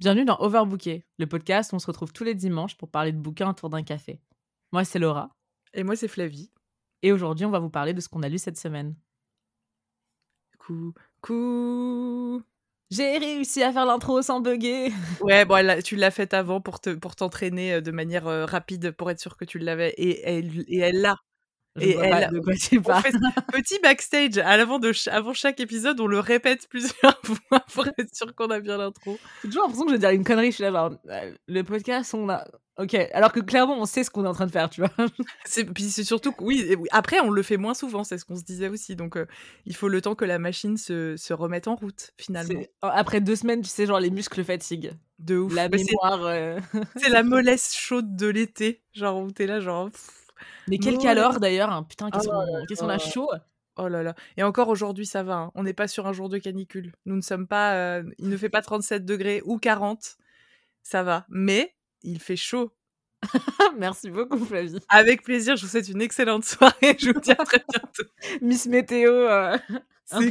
Bienvenue dans Overbooké, le podcast où on se retrouve tous les dimanches pour parler de bouquins autour d'un café. Moi, c'est Laura. Et moi, c'est Flavie. Et aujourd'hui, on va vous parler de ce qu'on a lu cette semaine. Coucou. J'ai réussi à faire l'intro sans bugger. Ouais, bon, elle, tu l'as faite avant pour te pour t'entraîner euh, de manière euh, rapide pour être sûr que tu l'avais et elle l'a. Je Et elle- pas de quoi tu parles. petit backstage à l'avant de ch- avant chaque épisode, on le répète plusieurs fois pour être sûr qu'on a bien l'intro. J'ai toujours l'impression que je vais dire une connerie. Je suis là, genre, euh, le podcast, on a. Ok, alors que clairement, on sait ce qu'on est en train de faire, tu vois. Puis c'est surtout que oui, après on le fait moins souvent, c'est ce qu'on se disait aussi. Donc euh, il faut le temps que la machine se, se remette en route finalement. Après deux semaines, tu sais, genre les muscles fatiguent. De ouf. La c'est- mémoire. euh, c'est la mollesse chaude de l'été, genre où t'es là genre pff, Mais quel calor d'ailleurs. hein. Putain, qu'est-ce Oh qu'on qu'on a chaud. Oh là là. Et encore aujourd'hui, ça va. hein. On n'est pas sur un jour de canicule. Nous ne sommes pas. euh, il ne fait pas 37 degrés ou 40. Ça va. Mais il fait chaud. Merci beaucoup, Flavie. Avec plaisir, je vous souhaite une excellente soirée. Je vous dis à très bientôt. Miss Météo. euh, C'est.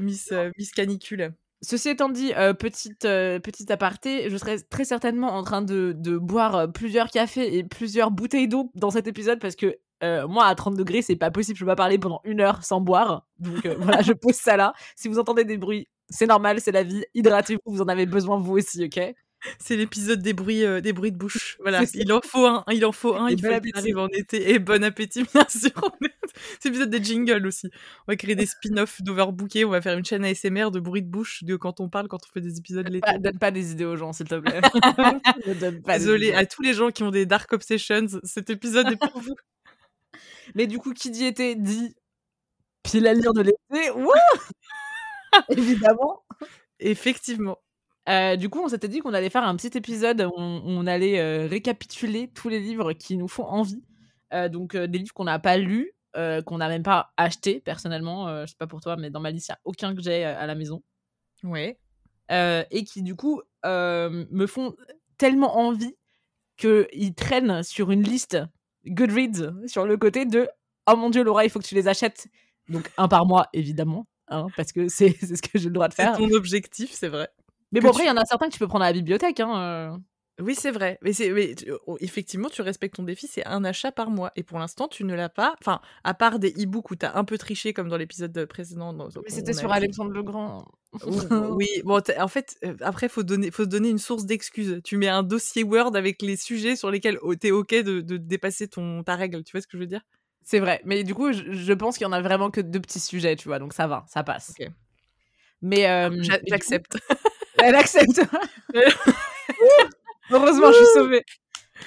Miss, euh, Miss Canicule. Ceci étant dit, euh, petite, euh, petite aparté, je serai très certainement en train de, boire euh, plusieurs cafés et plusieurs bouteilles d'eau dans cet épisode parce que euh, moi, à 30 degrés, c'est pas possible. Je peux pas parler pendant une heure sans boire. Donc voilà, je pose ça là. Si vous entendez des bruits, c'est normal, c'est la vie. Hydratez-vous, vous en avez besoin vous aussi, ok? C'est l'épisode des bruits, euh, des bruits de bouche. Voilà. Il en faut un. Il en faut un. Et il bon faut qu'il arrive en été. Et bon appétit, bien sûr. C'est l'épisode des jingles aussi. On va créer des spin-offs d'Overbooké. On va faire une chaîne ASMR de bruits de bouche de quand on parle, quand on fait des épisodes l'été. Pas- Donne pas des idées aux gens, s'il te plaît. Donne pas idées. à tous les gens qui ont des dark obsessions, cet épisode est pour vous. Mais du coup, qui dit été dit pile à lire de l'été. Évidemment. Effectivement. Euh, du coup, on s'était dit qu'on allait faire un petit épisode où on, on allait euh, récapituler tous les livres qui nous font envie. Euh, donc, des livres qu'on n'a pas lus, qu'on n'a même pas achetés personnellement. Je sais pas pour toi, mais dans ma liste, il n'y a aucun que j'ai à la maison. Euh, et qui, du coup, me font tellement envie qu'ils traînent sur une liste Goodreads sur le côté de Oh mon dieu, Laura, il faut que tu les achètes. Donc, un par mois, évidemment. hein, parce que c'est c'est ce que j'ai le droit de C'est faire. ton objectif, c'est vrai. Mais bon, après, il y en a certains que tu peux prendre à la bibliothèque. Hein, euh. Oui, c'est vrai. Mais, c'est, mais tu- oh, effectivement, tu respectes ton défi, c'est un achat par mois. Et pour l'instant, tu ne l'as pas. Enfin, à part des e-books où tu as un peu triché, comme dans l'épisode précédent. dans- Mais c'était sur Alexandre le Grand. oui, bon, t'as- en fait, euh, après, faut donner, faut se donner une source d'excuses. Tu mets un dossier Word avec les sujets sur lesquels oh, t'es ok de, de dépasser ton ta règle. Tu vois ce que je veux dire? C'est vrai. Mais du coup, je, je pense qu'il y en a vraiment que deux petits sujets, tu vois. Donc ça va, ça passe. Mais. euh, J'accepte. Elle accepte. Heureusement, je suis sauvée.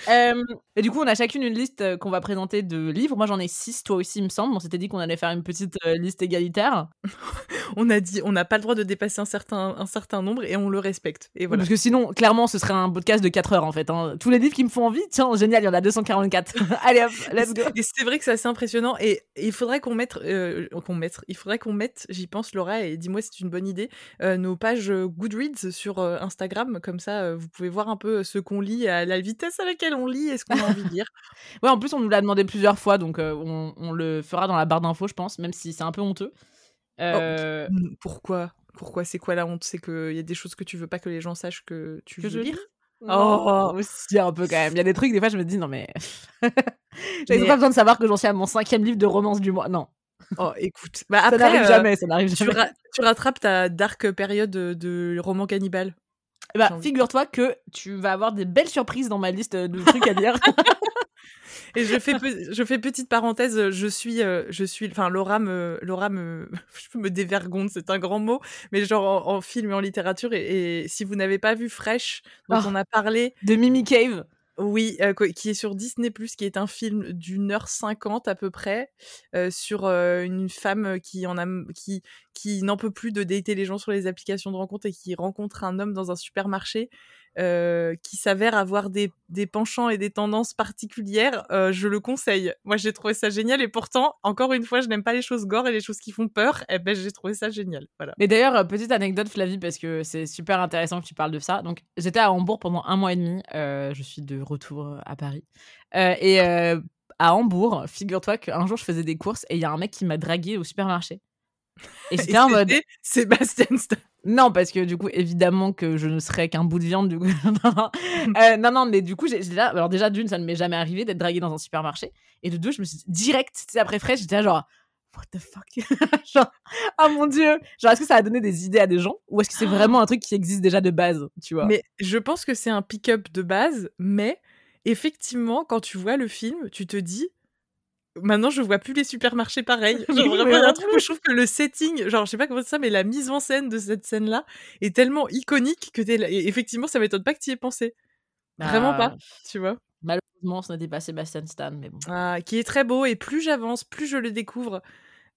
Euh, et du coup, on a chacune une liste euh, qu'on va présenter de livres. Moi, j'en ai six, toi aussi, il me semble. On s'était dit qu'on allait faire une petite euh, liste égalitaire. on a dit, on n'a pas le droit de dépasser un certain, un certain nombre et on le respecte. Et voilà. Parce que sinon, clairement, ce serait un podcast de 4 heures, en fait. hein. Tous les livres qui me font envie, tiens, génial, il y en a 244. Allez hop, let's go. Et c'est vrai que c'est assez impressionnant et il faudrait qu'on mette, euh, qu'on mette, il faudrait qu'on mette, j'y pense Laura et dis-moi si c'est une bonne idée, nos pages Goodreads sur Instagram comme ça vous pouvez voir un peu ce qu'on lit à la vitesse à laquelle on lit et ce qu'on a envie de lire. Ouais, en plus, on nous l'a demandé plusieurs fois, donc euh, on, on le fera dans la barre d'infos, je pense, même si c'est un peu honteux. Euh, Mm, Pourquoi? Pourquoi? C'est quoi la honte? C'est qu'il y a des choses que tu veux pas que les gens sachent que tu que veux je lire? Oh. aussi un peu quand même. Il y a des trucs, des fois, je me dis, non mais. J'avais Mais- pas besoin de savoir que j'en suis à mon cinquième livre de romance du mois. Non, Oh, écoute, bah ça n'arrive euh, jamais, ça n'arrive Tu, jamais. ra- tu rattrapes ta dark période de, de roman cannibale. Eh bah, figure-toi que tu vas avoir des belles surprises dans ma liste de trucs à lire. Et je fais, je fais petite parenthèse, je suis, euh, je suis, enfin Laura me, Laura me, je me dévergonde, c'est un grand mot, mais genre en, en film et en littérature. Et, et si vous n'avez pas vu Fresh, dont Ah. on a parlé, de Mimi Cave. Oui, qui est sur Disney qui est un film d'une heure cinquante à peu près, sur une femme qui en a, qui, qui n'en peut plus de dater les gens sur les applications de rencontre et qui rencontre un homme dans un supermarché. Euh, qui s'avère avoir des, des penchants et des tendances particulières, euh, je le conseille. Moi, j'ai trouvé ça génial et pourtant, encore une fois, je n'aime pas les choses gore et les choses qui font peur. Et ben, j'ai trouvé ça génial. Voilà. Mais d'ailleurs, euh, petite anecdote, Flavie, parce que c'est super intéressant que tu parles de ça. Donc, j'étais à Hambourg pendant un mois et demi. je suis de retour à Paris. Et à Hambourg, figure-toi qu'un jour, je faisais des courses et il y a un mec qui m'a dragué au supermarché. Et j'étais en mode. Sébastien Stan. Non, parce que du coup, évidemment que je ne serais qu'un bout de viande, du coup. Euh, non, non, mais du coup, j'ai là. Alors, déjà, d'une, ça ne m'est jamais arrivé d'être draguée dans un supermarché. Et de deux, je me suis dit, direct, après fraîche, j'étais là, genre, what the fuck? Genre, oh mon dieu Genre, est-ce que ça a donné des idées à des gens? Ou est-ce que c'est vraiment un truc qui existe déjà de base, tu vois? Mais je pense que c'est un pick-up de base, mais effectivement, quand tu vois le film, tu te dis, maintenant je vois plus les supermarchés pareils. Genre vraiment, il y a un truc où je trouve que le setting, genre je sais pas comment c'est ça, mais la mise en scène de cette scène-là est tellement iconique que là- et effectivement ça m'étonne pas que tu y aies pensé. Vraiment pas, Bah, tu vois. Malheureusement, ce n'était pas Sébastien Stan, mais bon. Ah, qui est très beau et plus j'avance, plus je le découvre,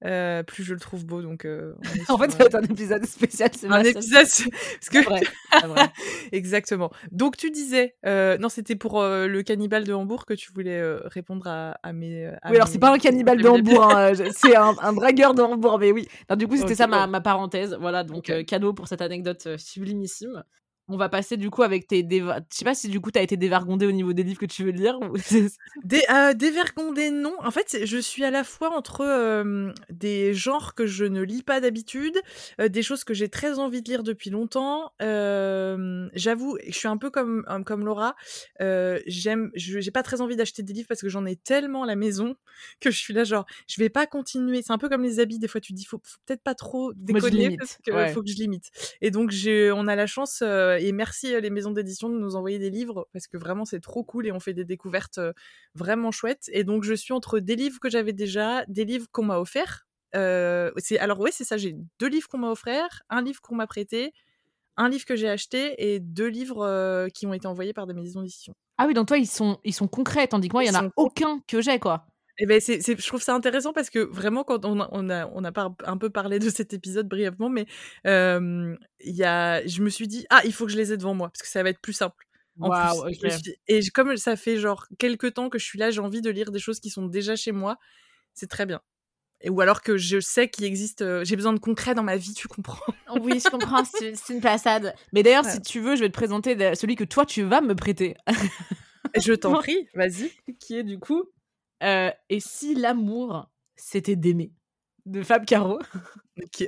euh, plus je le trouve beau. Donc euh, en fait, ça euh, va être un épisode spécial un épisode parce que vrai, exactement. Donc tu disais, euh, non c'était pour euh, le cannibale de Hambourg que tu voulais euh, répondre à, à mes. à Oui, alors c'est pas un cannibale de Hambourg, hein, c'est un, un dragueur de Hambourg, mais oui. Non, du coup, c'était ça ma, ma parenthèse. Voilà, donc cadeau pour cette anecdote sublimissime. On va passer du coup avec tes déva... Je sais pas si du coup t'as été dévergondé au niveau des livres que tu veux lire. ou- Des, euh, dévergondé, non. En fait, je suis à la fois entre euh, des genres que je ne lis pas d'habitude, euh, des choses que j'ai très envie de lire depuis longtemps. J'avoue, je suis un peu comme, comme Laura. J'aime, je- j'ai pas très envie d'acheter des livres parce que j'en ai tellement à la maison que je suis là, genre, je vais pas continuer. C'est un peu comme les habits. Des fois, tu dis, faut, faut peut-être pas trop déconner limite, parce que ouais. faut que je limite. Et donc, on a la chance, et merci euh, les maisons d'édition de nous envoyer des livres, parce que vraiment c'est trop cool et on fait des découvertes euh, vraiment chouettes. Et donc, je suis entre des livres que j'avais déjà, des livres qu'on m'a offerts. Euh, c'est alors oui, c'est ça. J'ai deux livres qu'on m'a offerts, un livre qu'on m'a prêté, un livre que j'ai acheté et deux livres euh, qui ont été envoyés par des maisons d'édition. Ah oui, donc toi, ils sont, ils sont concrets, tandis que moi, il y Ils en a aucun que j'ai, quoi. Et ben c'est, je trouve ça intéressant parce que vraiment quand on a, on a, on a pas un peu parlé de cet épisode brièvement, mais euh, y a, je me suis dit ah il faut que je les ai devant moi parce que ça va être plus simple. En plus, suis- et comme ça fait genre quelques temps que je suis là, j'ai envie de lire des choses qui sont déjà chez moi, c'est très bien. Et, ou alors que je sais qu'il existe, euh, j'ai besoin de concret dans ma vie, tu comprends? Oui, je comprends, c'est une passade. Mais d'ailleurs, Ouais. si tu veux, je vais te présenter celui que toi, tu vas me prêter. Je t'en prie, vas-y. qui est du coup euh, Et si l'amour, c'était d'aimer? De Fab Caro?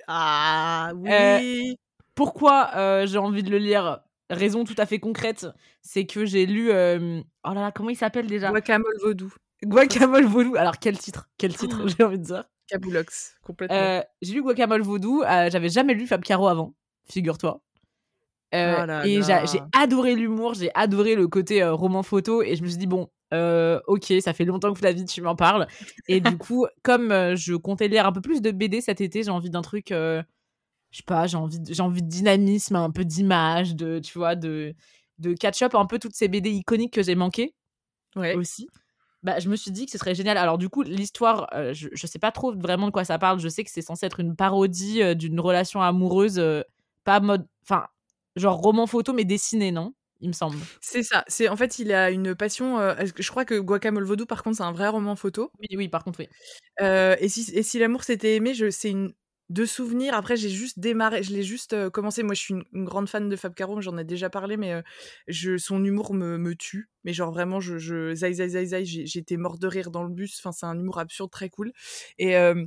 Ah oui. Euh, Pourquoi euh, j'ai envie de le lire? Raison tout à fait concrète, c'est que j'ai lu. euh, Oh là là, comment il s'appelle déjà? Guacamole vaudou, Guacamole Vaudou. Alors, quel titre? Quel titre, Oh. j'ai envie de dire? Caboulox, complètement. J'ai lu Guacamole Vaudou, j'avais jamais lu Fab Caro avant, figure-toi. Euh, Oh là et j'ai adoré l'humour, j'ai adoré le côté euh, roman photo, et je me suis dit, bon, euh, ok, ça fait longtemps que Flavie, tu m'en parles. Et du coup, comme euh, je comptais lire un peu plus de BD cet été, j'ai envie d'un truc, euh, je sais pas, j'ai envie, j'ai envie de dynamisme, un peu d'image, de, tu vois, de, de catch-up, un peu toutes ces BD iconiques que j'ai manquées ouais. aussi. Bah, je me suis dit que ce serait génial. Alors, du coup, l'histoire, euh, je, je sais pas trop vraiment de quoi ça parle. Je sais que c'est censé être une parodie euh, d'une relation amoureuse, euh, pas mode. Enfin, genre roman photo, mais dessiné, non? Il me semble. C'est ça. C'est en fait, il a une passion. euh, je crois que Guacamole Vaudou, par contre, c'est un vrai roman photo. Oui, oui, par contre, oui. Euh, et si, et si l'amour s'était aimé, je, c'est une de souvenirs. Après, j'ai juste démarré, je l'ai juste euh, commencé. Moi, je suis une, une grande fan de Fab Caro, j'en ai déjà parlé, mais euh, je, son humour me, me tue. Mais genre vraiment, je, je j'ai- j'étais morte de rire dans le bus. Enfin, c'est un humour absurde, très cool. Et euh,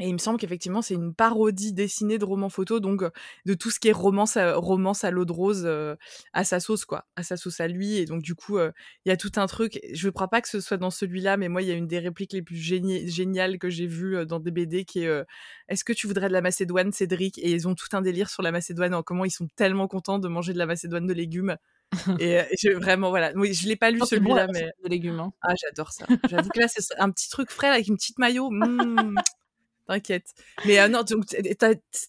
et il me semble qu'effectivement, c'est une parodie dessinée de romans photo, donc euh, de tout ce qui est romance à, romance à l'eau de rose, euh, à sa sauce, quoi, à sa sauce à lui. Et donc, du coup, euh, il y a tout un truc. Je ne crois pas que ce soit dans celui-là, mais moi, il y a une des répliques les plus géni- géniales que j'ai vues euh, dans des BD qui est Est-ce que tu voudrais de la Macédoine, Cédric? Et ils ont tout un délire sur la Macédoine, en comment ils sont tellement contents de manger de la Macédoine de légumes. et je- vraiment, voilà. Oui, je l'ai pas lu Oh, bon, celui-là, mais. de légumes. hein. Ah, j'adore ça. J'avoue que là, c'est un petit truc frais avec une petite maillot. Mmh. T'inquiète. Mais euh, non, donc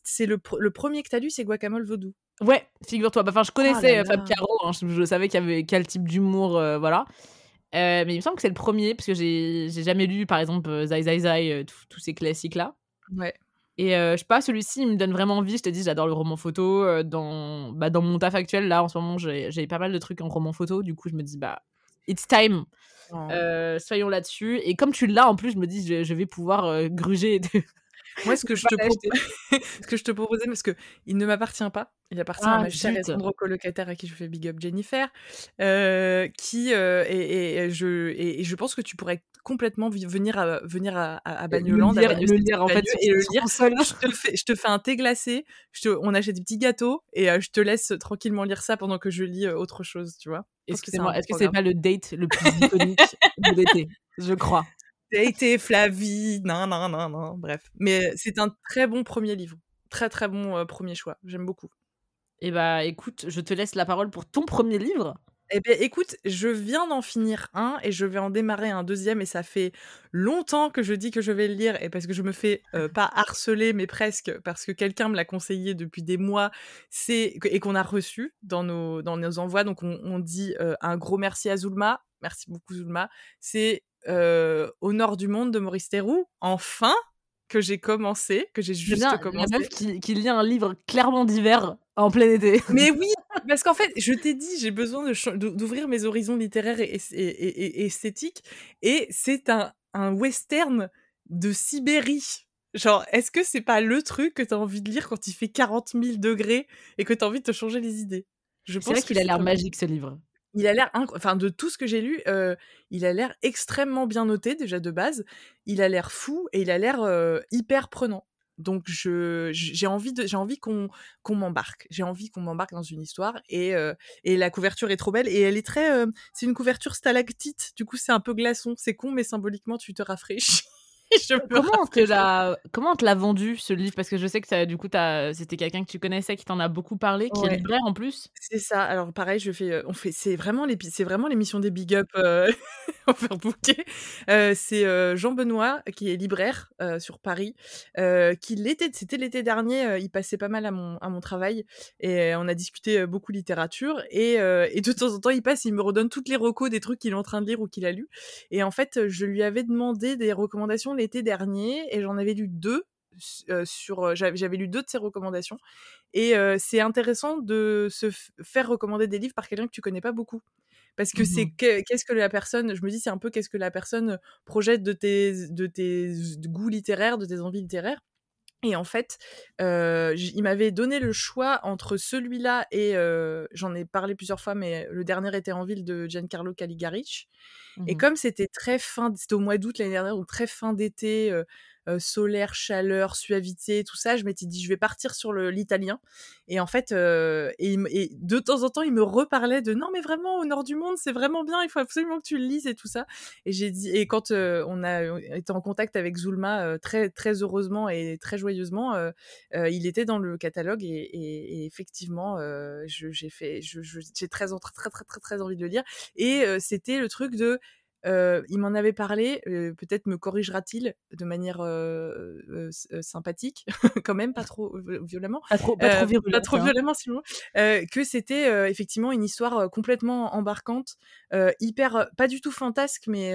c'est le, pr- le premier que t'as lu, c'est Guacamole Vaudou. Ouais, figure-toi. Bah, Enfin, je connaissais là euh, Fab. Caro. hein, je, je savais qu'il y avait quel type d'humour, euh, voilà. Euh, mais il me semble que c'est le premier, parce que j'ai j'ai jamais lu, par exemple, Zai Zai Zai, euh, tous ces classiques-là. Ouais. Et euh, je sais pas, celui-ci, il me donne vraiment envie. Je te dis, j'adore le roman photo. euh, dans, bah, dans mon taf actuel, là, en ce moment, j'ai j'ai pas mal de trucs en roman photo. Du coup, je me dis, bah, it's time. Euh, soyons là-dessus. Et comme tu l'as, en plus, je me dis, je, vais pouvoir euh, gruger. Moi, ce que, je te ce que je te proposais, parce que il ne m'appartient pas, il appartient à ah, ma chère et tendre colocataire à qui je fais big up Jennifer, euh, qui euh, et, je et, je pense que tu pourrais complètement venir à venir à, à, Bagnoland, le lire, en fait, et le lire. Je te fais je te fais un thé glacé, je te, on achète des petits gâteaux et je te laisse tranquillement lire ça pendant que je lis autre chose, tu vois. Excusez-moi, est-ce que c'est pas le date le plus iconique de l'été? Je crois. Date Flavie, non, non, non, non, bref. Mais c'est un très bon premier livre. Très, très bon premier choix. J'aime beaucoup. Eh bah, écoute, je te laisse la parole pour ton premier livre. Eh bien, écoute, je viens d'en finir un et je vais en démarrer un deuxième et ça fait longtemps que je dis que je vais le lire et parce que je me fais pas harceler mais presque parce que quelqu'un me l'a conseillé depuis des mois c'est et qu'on a reçu dans nos dans nos envois donc on, dit un gros merci à Zulma merci beaucoup Zulma c'est Au nord du monde de Maurice Theroux enfin que j'ai commencé, que j'ai juste commencé. La meuf qui, qui, lit un livre clairement d'hiver en plein été. Mais oui, parce qu'en fait, je t'ai dit, j'ai besoin d'ouvrir mes horizons littéraires et, et, esthétiques. Et c'est un, un western de Sibérie. Genre, est-ce que c'est pas le truc que t'as envie de lire quand il fait 40 000 degrés et que t'as envie de te changer les idées? Je C'est vrai qu'il a l'air magique ce livre il a l'air, enfin de tout ce que j'ai lu, il a l'air extrêmement bien noté déjà de base. Il a l'air fou et il a l'air hyper prenant. Donc je j'ai envie de j'ai envie qu'on qu'on m'embarque. J'ai envie qu'on m'embarque dans une histoire et et la couverture est trop belle et elle est très c'est une couverture stalactite. Du coup c'est un peu glaçon. C'est con mais symboliquement tu te rafraîchis. comment, on te l'a, comment on te l'a vendu ce livre? Parce que je sais que ça, du coup, c'était quelqu'un que tu connaissais qui t'en a beaucoup parlé, qui est libraire en plus. C'est ça. Alors pareil, je fais, euh, on fait, c'est vraiment les, c'est vraiment l'émission des big up euh, overbookés. Euh, c'est euh, Jean Benoît qui est libraire sur Paris, qui l'été, c'était l'été dernier, il passait pas mal à mon à mon travail et on a discuté beaucoup littérature et, et de temps en temps il passe, il me redonne toutes les recos des trucs qu'il est en train de lire ou qu'il a lu. Et en fait, je lui avais demandé des recommandations l'été dernier et j'en avais lu deux sur j'avais lu deux de ses recommandations et c'est intéressant de se faire recommander des livres par quelqu'un que tu connais pas beaucoup. Parce que c'est mmh qu'est-ce que la personne je me dis c'est un peu qu'est-ce que la personne projette de tes de tes goûts littéraires de tes envies littéraires et en fait, il m'avait donné le choix entre celui-là et j'en ai parlé plusieurs fois, mais le dernier était en ville de Giancarlo Caligaric. Et mmh comme c'était très fin, c'était au mois d'août l'année dernière, donc très fin d'été, solaire, chaleur, suavité, tout ça, je m'étais dit je vais partir sur l'italien. Et en fait, et, de temps en temps, il me reparlait de non mais vraiment au nord du monde, c'est vraiment bien, il faut absolument que tu le lises et tout ça. Et j'ai dit et quand on a été en contact avec Zulma très très heureusement et très joyeusement, il était dans le catalogue et, effectivement, j'ai fait, j'ai très, très très très très envie de le lire. Et c'était le truc de il m'en avait parlé, peut-être me corrigera-t-il de manière sympathique, quand même, pas trop violemment. Pas trop, pas trop, hein. violemment, sinon. que c'était effectivement une histoire complètement embarquante, hyper, pas du tout fantasque, mais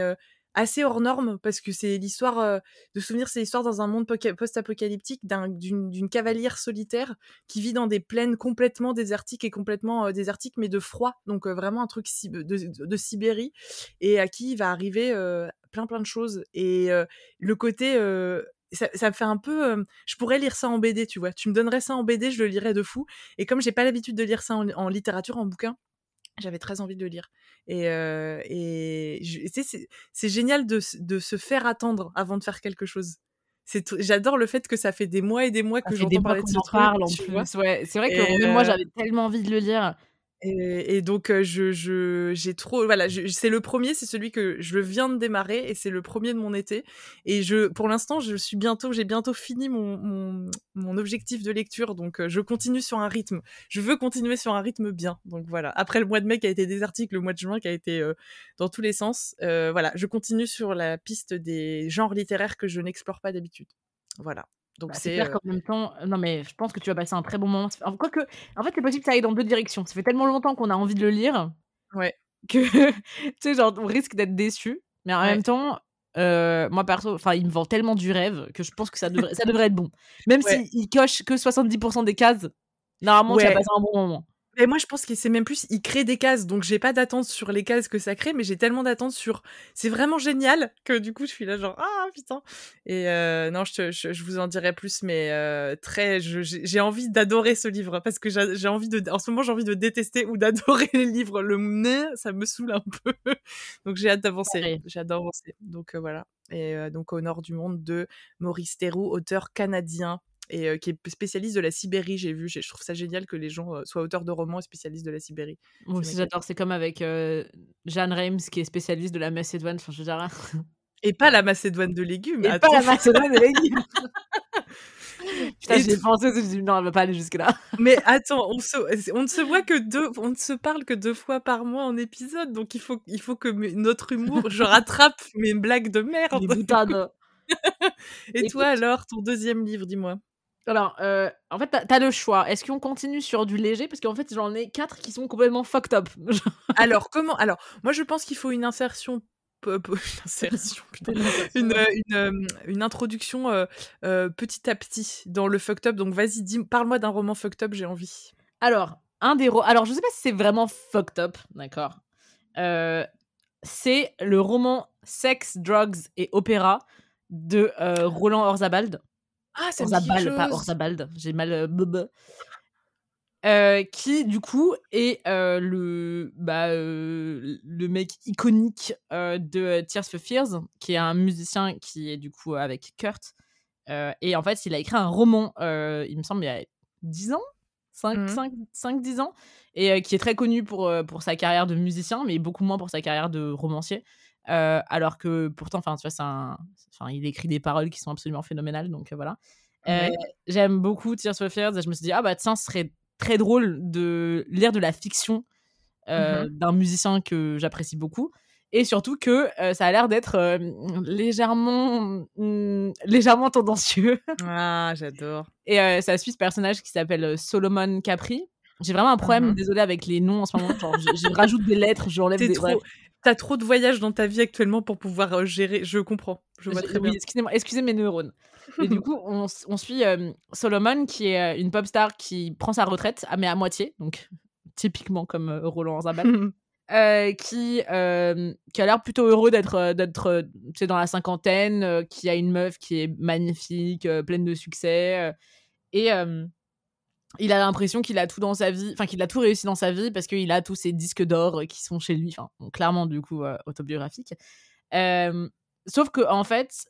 assez hors norme parce que c'est l'histoire de souvenir, c'est l'histoire dans un monde post-apocalyptique d'une cavalière solitaire qui vit dans des plaines complètement désertiques et complètement désertiques mais de froid, donc vraiment un truc de, de, Sibérie et à qui il va arriver plein plein de choses et le côté ça, me fait un peu. je pourrais lire ça en BD, tu vois. Tu me donnerais ça en BD, je le lirais de fou. Et comme j'ai pas l'habitude de lire ça en littérature, en bouquin, j'avais très envie de le lire. Et, euh, et c'est génial de, de, se faire attendre avant de faire quelque chose. J'adore le fait que ça fait des mois et des mois que j'entends parler de ce truc. Parle en plus. Ouais, c'est vrai que même moi j'avais tellement envie de le lire. Et, donc, je, je, j'ai trop. Voilà, c'est le premier, c'est celui que je viens de démarrer et c'est le premier de mon été. Et je, pour l'instant, je suis bientôt, j'ai bientôt fini mon, mon, mon, objectif de lecture. Donc, je continue sur un rythme. Je veux continuer sur un rythme bien. Donc, voilà. Après le mois de mai qui a été désertique, le mois de juin qui a été dans tous les sens, voilà, je continue sur la piste des genres littéraires que je n'explore pas d'habitude. Voilà. Donc bah, c'est clair qu'en même temps, non mais je pense que tu vas passer un très bon moment. Quoique, en fait, c'est possible que ça aille dans deux directions. Ça fait tellement longtemps qu'on a envie de le lire, ouais, que tu sais, genre, on risque d'être déçu. Mais en même temps, moi perso, enfin, il me vend tellement du rêve que je pense que ça devrait, ça devrait être bon. Même s'il coche que 70% des cases, normalement, tu vas passer un bon moment. Mais moi, je pense que c'est même plus, il crée des cases, donc j'ai pas d'attente sur les cases que ça crée, mais j'ai tellement d'attente sur. C'est vraiment génial que du coup, je suis là genre ah putain. Et euh, non, je, je, je, vous en dirai plus, mais euh, très, j'ai envie d'adorer ce livre parce que j'ai envie de, en ce moment, j'ai envie de détester ou d'adorer les livres. Le nez, ça me saoule un peu, donc j'ai hâte d'avancer. J'ai hâte d'avancer. Donc euh, voilà. Et euh, donc au nord du monde de Maurice Theroux, auteur canadien et qui est spécialiste de la Sibérie, j'ai vu. Je trouve ça génial que les gens soient auteurs de romans et spécialistes de la Sibérie. Moi aussi, j'adore. C'est comme avec Jeanne Reims, qui est spécialiste de la Macédoine. Enfin, je veux dire... Et pas la Macédoine de légumes. Et pas la Macédoine de légumes. Putain, j'ai pensé, je dit non, elle va pas aller jusque-là. Mais attends, on, se, on ne se voit que deux, on ne se parle que deux fois par mois en épisode, donc il faut, il faut que notre humour, je rattrape mes blagues de merde. Et toi alors, ton deuxième livre, dis-moi. Alors, euh, en fait, t'as as le choix. Est-ce qu'on continue sur du léger? Parce qu'en fait, j'en ai quatre qui sont complètement fucked up. alors, comment Alors, moi, je pense qu'il faut une insertion une insertion, putain, une, une, euh, une, introduction euh, euh, petit à petit dans le fucked up. Donc vas-y, parle-moi d'un roman fucked up, j'ai envie. Alors, un des alors je sais pas si c'est vraiment fucked up, d'accord? c'est le roman Sex, Drugs et Opéra de Roland Orzabald. Ah, ça Orzabald, pas Orzabald. J'ai mal. Euh, qui du coup est euh, le bah, euh, le mec iconique de Tears for Fears, qui est un musicien qui est du coup avec Kurt. et en fait, il a écrit un roman, il me semble, il y a 10 ans? 5-10 mmh. ans, et qui est très connu pour, pour sa carrière de musicien, mais beaucoup moins pour sa carrière de romancier. Alors que pourtant, enfin, tu vois, un, il écrit des paroles qui sont absolument phénoménales, donc voilà. J'aime beaucoup Tears for Fears, et je me suis dit, ah bah tiens, ce serait très drôle de lire de la fiction euh, mmh d'un musicien que j'apprécie beaucoup. Et surtout que euh, ça a l'air d'être euh, légèrement, mmh, légèrement tendancieux. Ah, j'adore. Et ça suit ce personnage qui s'appelle Solomon Capri. J'ai vraiment un problème, mmh désolé, avec les noms en ce moment. je, rajoute des lettres, j'enlève des. Trop... T'as trop de voyages dans ta vie actuellement pour pouvoir gérer. Je comprends. Je vois très bien. Excusez-moi, excusez mes neurones. Et du coup, on, suit euh, Solomon, qui est euh, une pop star qui prend sa retraite, mais à moitié, donc typiquement comme euh, Roland Zabal, qui, qui a l'air plutôt heureux d'être d'être dans la cinquantaine, qui a une meuf qui est magnifique, pleine de succès. et il a l'impression qu'il a tout dans sa vie, enfin qu'il a tout réussi dans sa vie parce qu'il a tous ses disques d'or qui sont chez lui, enfin clairement du coup autobiographique. sauf que en fait,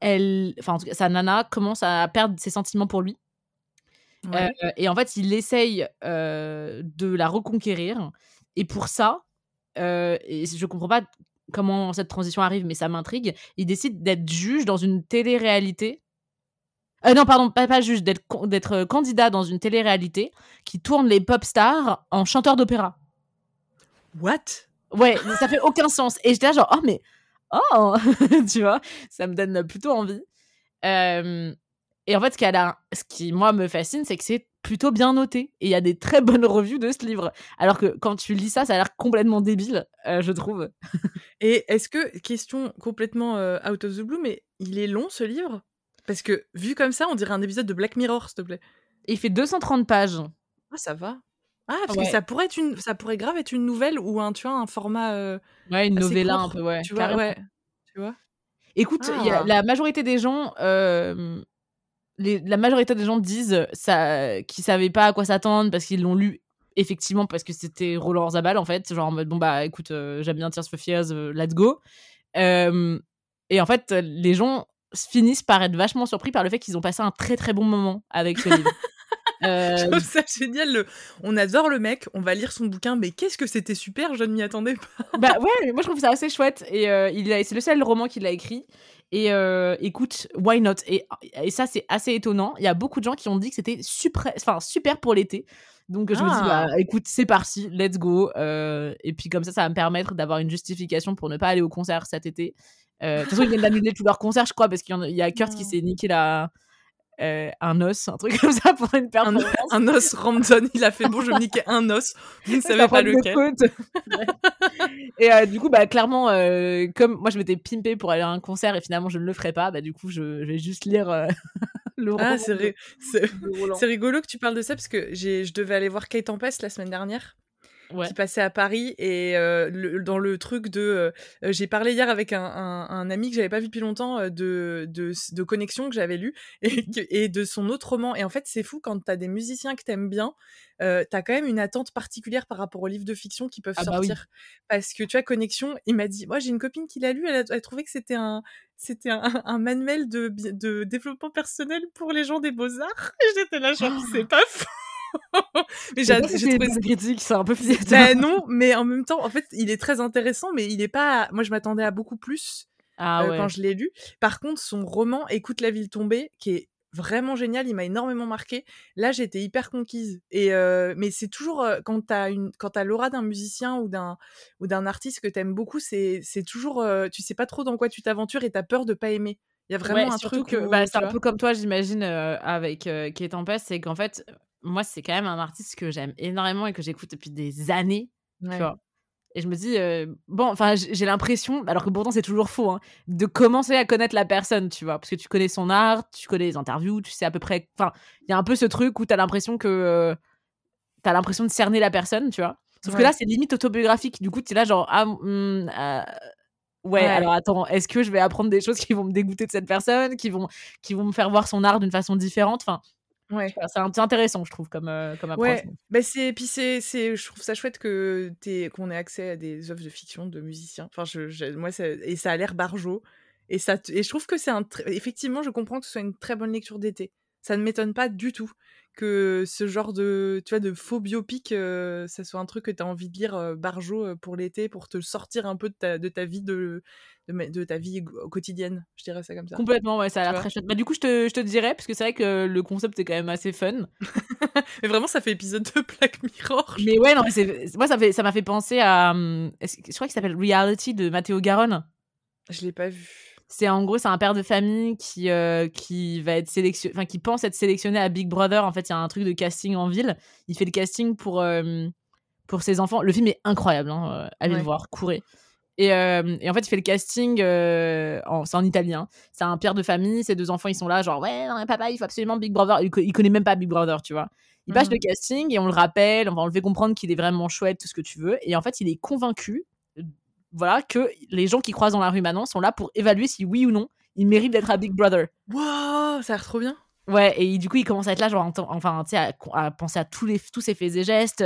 elle, enfin, en tout cas, sa nana commence à perdre ses sentiments pour lui. Euh, et en fait, il essaye euh, de la reconquérir. Et pour ça, euh, et je comprends pas comment cette transition arrive, mais ça m'intrigue. Il décide d'être juge dans une télé-réalité. Non, pardon, pas, pas juge, d'être candidat dans une télé-réalité qui tourne les pop stars en chanteurs d'opéra. What? Ouais, ça fait aucun sens. Et j'étais là genre, oh, mais oh tu vois ça me donne plutôt envie. Et en fait ce, a, ce qui moi me fascine c'est que c'est plutôt bien noté. Et il y a des très bonnes revues de ce livre. Alors que quand tu lis ça ça a l'air complètement débile euh, je trouve. Et est-ce que question complètement euh, out of the blue mais il est long ce livre? Parce que vu comme ça on dirait un épisode de Black Mirror s'il te plaît il fait 230 pages ah ça va ah, parce que ça pourrait être une, ça pourrait grave être une nouvelle ou un, tu vois, un format. Euh, ouais, une novella un peu, ouais. Tu vois, ouais. Tu vois. Écoute, y a, ah. la majorité des gens, euh, les, la majorité des gens disent ça, qu'ils savaient pas à quoi s'attendre parce qu'ils l'ont lu effectivement parce que c'était Roland Zabal en fait, genre en mode bon bah écoute, euh, j'aime bien Tears for Fears, let's go. et en fait, les gens finissent par être vachement surpris par le fait qu'ils ont passé un très très bon moment avec ce livre. Je trouve ça génial. On adore le mec, on va lire son bouquin, mais qu'est-ce que c'était super, je ne m'y attendais pas. bah ouais, moi je trouve ça assez chouette. Et euh, il c'est le seul roman qu'il a écrit. Et euh, écoute, why not? Et, et ça, c'est assez étonnant. Il y a beaucoup de gens qui ont dit que c'était super, enfin, super pour l'été. Donc je me dis, bah, ah. écoute, c'est parti, let's go. Euh, et puis comme ça, ça va me permettre d'avoir une justification pour ne pas aller au concert cet été. De toute façon, ils viennent d'annuler tous leurs concerts, je crois, parce qu'il y, a Kurt qui s'est niqué la, euh, un os, un truc comme ça pour une performance. Un, os random, il a fait bon, je me niquais un os, vous ne savez pas lequel. et euh, du coup, bah clairement, euh, comme moi je m'étais pimpé pour aller à un concert et finalement je ne le ferai pas, bah du coup je, vais juste lire ah, c'est rigolo que tu parles de ça parce que je devais aller voir Kate Tempest la semaine dernière qui passait à Paris et euh, dans le truc de euh, euh, j'ai parlé hier avec un, un, ami que j'avais pas vu depuis longtemps de, de, de connexion que j'avais lu et, et, de son autre roman. Et en fait c'est fou quand t'as des musiciens que t'aimes bien euh, t'as quand même une attente particulière par rapport aux livres de fiction qui peuvent ah bah sortir. Parce que tu vois connexion il m'a dit moi j'ai une copine qui l'a lu elle a, trouvé que c'était un c'était un, un, manuel de, de développement personnel pour les gens des beaux arts et j'étais là genre c'est pas fou mais j'ai trouvé ça critique, c'est un peu ben non, mais en même temps, en fait, il est très intéressant, mais il est pas. Moi, je m'attendais à beaucoup plus ah euh, quand je l'ai lu. Par contre, son roman Écoute la ville tombée, qui est vraiment génial, il m'a énormément marqué. Là, j'étais hyper conquise. Et euh, mais c'est toujours euh, quand t'as une quand t'as l'aura d'un musicien ou d'un ou d'un artiste que t'aimes beaucoup, c'est toujours tu sais pas trop dans quoi tu t'aventures et t'as peur de pas aimer. Il y a vraiment un truc. Bah, c'est un peu comme toi, j'imagine, avec Qui est en passe, c'est qu'en fait, moi, c'est quand même un artiste que j'aime énormément et que j'écoute depuis des années. Tu vois? Et je me dis, bon, enfin, j'ai l'impression, alors que pourtant c'est toujours faux, hein, de commencer à connaître la personne, tu vois, parce que tu connais son art, tu connais les interviews, tu sais à peu près. Enfin, il y a un peu ce truc où t'as l'impression que. t'as l'impression de cerner la personne, tu vois? Sauf que là, c'est limite autobiographique. Du coup, tu es là, genre, ah, mmh, ouais, alors attends, est-ce que je vais apprendre des choses qui vont me dégoûter de cette personne, qui vont, qui vont me faire voir son art d'une façon différente? Enfin, Ouais. C'est intéressant, je trouve, comme, euh, comme approche. Ouais. Bah c'est, puis c'est, je trouve ça chouette que qu'on ait accès à des œuvres de fiction de musiciens. Enfin, je, moi, et ça a l'air barjot. Et, ça, et je trouve que c'est un. Effectivement, je comprends que ce soit une très bonne lecture d'été. Ça ne m'étonne pas du tout que ce genre de, tu vois, de faux biopic, euh, ça soit un truc que tu as envie de lire euh, barjot pour l'été, pour te sortir un peu de ta, de ta vie de, de, ta vie quotidienne, je dirais ça comme ça. Complètement, ouais, ça a l'air très chouette. Bah, du coup, je te, je te dirais, parce que c'est vrai que le concept est quand même assez fun. mais vraiment, ça fait épisode de Black Mirror. Mais ouais, non, mais moi, ça m'a ça fait penser à. Hum, je crois qu'il s'appelle Reality de Matteo Garonne. Je l'ai pas vu. C'est en gros, c'est un père de famille qui, euh, qui va être sélectionné, enfin, qui pense être sélectionné à Big Brother. En fait, il y a un truc de casting en ville. Il fait le casting pour, euh, pour ses enfants. Le film est incroyable, hein. Euh, allez le voir, courez. Et, euh, et, en fait, il fait le casting, euh, en, c'est en italien. C'est un père de famille, ses deux enfants, ils sont là, genre, ouais, non, papa, il faut absolument Big Brother. Il, il connaît même pas Big Brother, tu vois. Il passe le mmh. casting et on le rappelle, on le fait comprendre qu'il est vraiment chouette, tout ce que tu veux. Et en fait, il est convaincu, voilà, que les gens qui croisent dans la rue maintenant sont là pour évaluer si oui ou non il mérite d'être à Big Brother. Waouh, ça a l'air trop bien. Ouais, et du coup, il commence à être là, genre, enfin, tu sais, à, penser à tous, les, tous ses faits et gestes.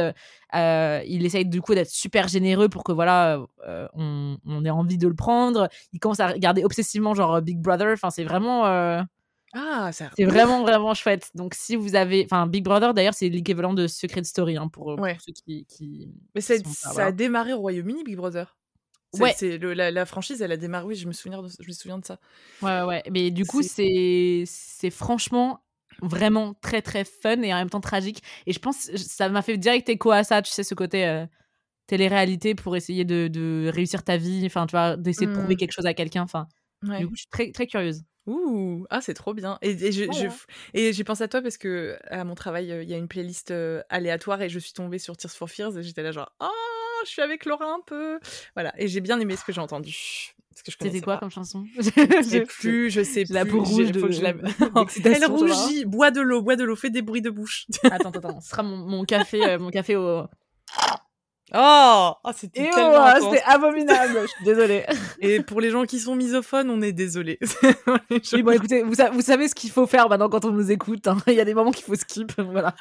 Euh, il essaye du coup d'être super généreux pour que, voilà, euh, on, on, ait envie de le prendre. Il commence à regarder obsessivement, genre, Big Brother. Enfin, c'est vraiment. Euh, ah, c'est vraiment, vraiment chouette. Donc, si vous avez. Enfin, Big Brother, d'ailleurs, c'est l'équivalent de Secret Story, hein, pour, ceux qui. qui Mais ça a démarré au Royaume-Uni, Big Brother. Ouais. C'est la, la, franchise, elle a démarré. Oui, je me souviens de, je me souviens de ça. Ouais, ouais. Mais du coup, c'est c'est franchement vraiment très très fun et en même temps tragique. Et je pense ça m'a fait direct écho à ça. Tu sais, ce côté euh, télé-réalité pour essayer de, de, réussir ta vie. Enfin, tu vois, d'essayer de prouver mmh. quelque chose à quelqu'un. Enfin, du coup, je suis très très curieuse. Ouh, ah c'est trop bien. Et, et et j'ai pensé à toi parce que à mon travail, il y a une playlist euh, aléatoire et je suis tombée sur Tears for Fears et j'étais là genre oh je suis avec Laura un peu. Voilà, et j'ai bien aimé ce que j'ai entendu. C'était quoi comme chanson Je sais plus, je sais plus. La peau rouge de... je la... Elle rougit, bois de l'eau, bois de l'eau, fais des bruits de bouche. attends, attends, ce sera mon, mon café, euh, mon café au... Oh, oh c'était tellement oh, C'était abominable, je suis désolée. Et pour les gens qui sont misophones, on est désolé. oui, bon, écoutez, vous, vous savez ce qu'il faut faire maintenant quand on nous écoute. Hein. Il y a des moments qu'il faut skip, voilà.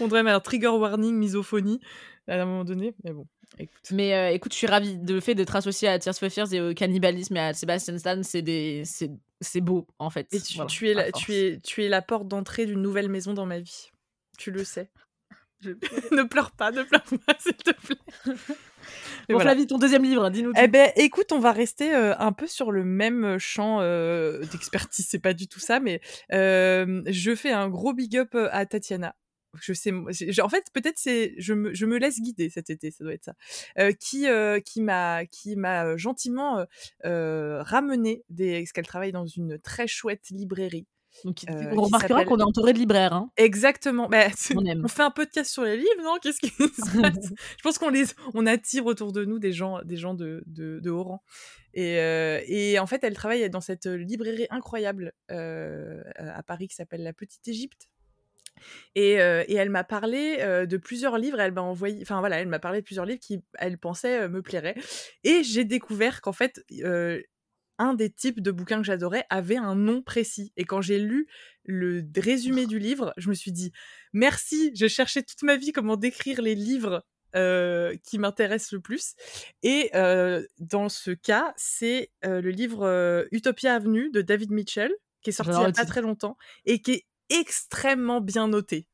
On devrait mettre trigger warning, misophonie à un moment donné, mais bon. Écoute. Mais euh, écoute, je suis ravie de le fait d'être associé à Tears for Fears et au cannibalisme et à Sebastian Stan. C'est des, c'est beau en fait. Et tu, tu, es la, tu es, tu es la porte d'entrée d'une nouvelle maison dans ma vie. Tu le sais. ne pleure pas, ne pleure pas, s'il te plaît. bon, voilà. Flavie, ton deuxième livre, dis-nous. Eh ben, écoute, on va rester euh, un peu sur le même champ euh, d'expertise. C'est pas du tout ça, mais je fais un gros big up à Tatiana je sais en fait peut-être c'est je me, je me laisse guider cet été ça doit être ça euh, qui euh, qui m'a qui m'a euh, gentiment ramené des parce qu'elle travaille dans une très chouette librairie Donc, on remarquera qu'on est entouré de libraires. Hein. Exactement. Bah, On aime. on fait un podcast sur les livres, non? Qu'est-ce qui se passe? Je pense qu'on les, on attire autour de nous des gens, des gens de, de, de haut rang. Et, euh, et en fait, elle travaille dans cette librairie incroyable euh, à Paris qui s'appelle La Petite Égypte. Et, euh, et elle m'a parlé euh, de plusieurs livres. Elle m'a envoyé, enfin voilà, elle m'a parlé de plusieurs livres qui, elle pensait, euh, me plairaient. Et j'ai découvert qu'en fait, un des types de bouquins que j'adorais avait un nom précis. Et quand j'ai lu le résumé du livre, je me suis dit merci. Je cherchais toute ma vie comment décrire les livres euh, qui m'intéressent le plus. Et euh, dans ce cas, c'est euh, le livre Utopia Avenue de David Mitchell, qui est sorti il y J'adore a pas très longtemps et qui est extrêmement bien noté.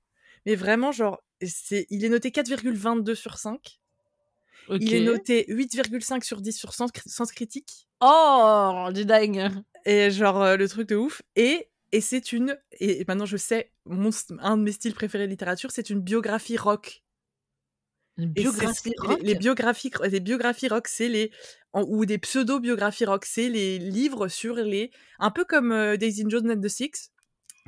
Mais vraiment, genre, c'est, il est noté 4,22 sur 5. Ok. Il est noté 8,5 sur 10 sur Sens, Sens Critique. Oh, du dingue. Et genre, euh, le truc de ouf. Et, et c'est une. Et maintenant, je sais, mon, un de mes styles préférés de littérature, c'est une biographie rock. Une biographie rock. Les, les biographies, les biographies rock, c'est les. en- ou des pseudo-biographies rock, c'est les livres sur les. Un peu comme euh, Daisy Jones and the Six.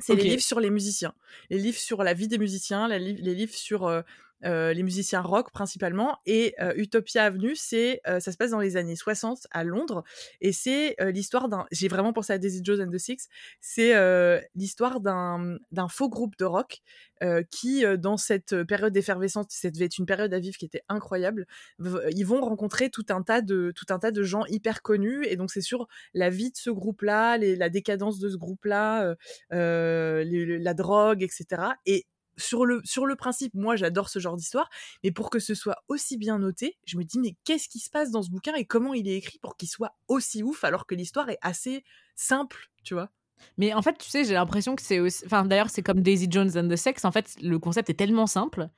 C'est les livres sur les musiciens. Les livres sur la vie des musiciens, les livres sur euh, les musiciens rock principalement. Et euh, Utopia Avenue, c'est, euh, ça se passe dans les années 60 à Londres. Et c'est euh, l'histoire d'un. J'ai vraiment pensé à Daisy Jones and the Six. C'est euh, l'histoire d'un d'un faux groupe de rock euh, qui, dans cette période d'effervescence, ça devait être une période à vivre qui était incroyable, ils vont rencontrer tout un tas de, tout un tas de gens hyper connus. Et donc, c'est sur la vie de ce groupe-là, la décadence de ce groupe-là, la drogue, etc. Et sur le, sur le principe, moi, j'adore ce genre d'histoire. Mais pour que ce soit aussi bien noté, je me dis, mais qu'est-ce qui se passe dans ce bouquin et comment il est écrit pour qu'il soit aussi ouf alors que l'histoire est assez simple, tu vois? Mais en fait, tu sais, j'ai l'impression que c'est aussi. Enfin, d'ailleurs, c'est comme Daisy Jones and the Sex. En fait, le concept est tellement simple,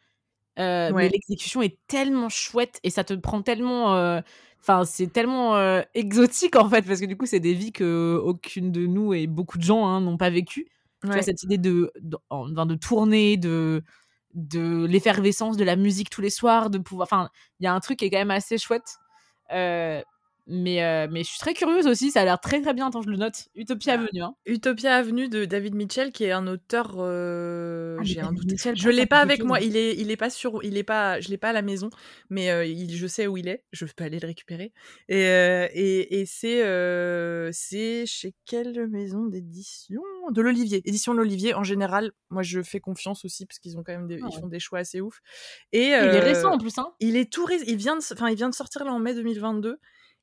euh, Ouais. mais l'exécution est tellement chouette et ça te prend tellement. euh, Enfin, c'est tellement euh, exotique en fait, parce que du coup, c'est des vies que aucune de nous et beaucoup de gens hein, n'ont pas vécues. Tu vois, cette idée de, de, de tourner, de, de l'effervescence de la musique tous les soirs, de pouvoir. Enfin, il y a un truc qui est quand même assez chouette. Euh, mais, euh, mais je suis très curieuse aussi, ça a l'air très très bien. Attends, je le note. Utopia Ah. Avenue. Hein. Utopia Avenue de David Mitchell, qui est un auteur. euh, Ah, J'ai un doute. Mitchell, Je l'ai pas avec moi. Il est, il est pas sur, il est pas, je l'ai pas à la maison, mais euh, il, je sais où il est. Je peux aller le récupérer. Et et, et c'est c'est chez quelle maison d'édition? De l'Olivier. Édition de l'Olivier. En général, moi je fais confiance aussi parce qu'ils ont quand même des, Ah ils font des choix assez ouf. Et Il est récent en plus, hein. il est tout, il vient de, enfin, il vient de sortir là en mai 2022.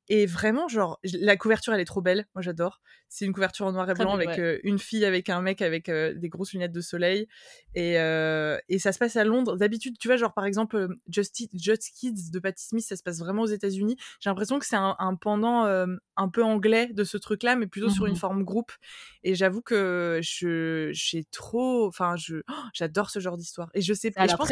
Et vraiment, genre, la couverture, elle est trop belle. Moi, j'adore. C'est une couverture en noir et blanc avec ouais. euh, une fille avec un mec avec euh, des grosses lunettes de soleil. Et, euh, et ça se passe à Londres. D'habitude, tu vois, genre, par exemple, Just, Kids de Patti Smith, ça se passe vraiment aux États-Unis. J'ai l'impression que c'est un, un pendant un peu anglais de ce truc-là, mais plutôt sur une Mhm. forme groupe. Et j'avoue que j'ai trop, enfin, oh, j'adore ce genre d'histoire. Et je sais, et je pense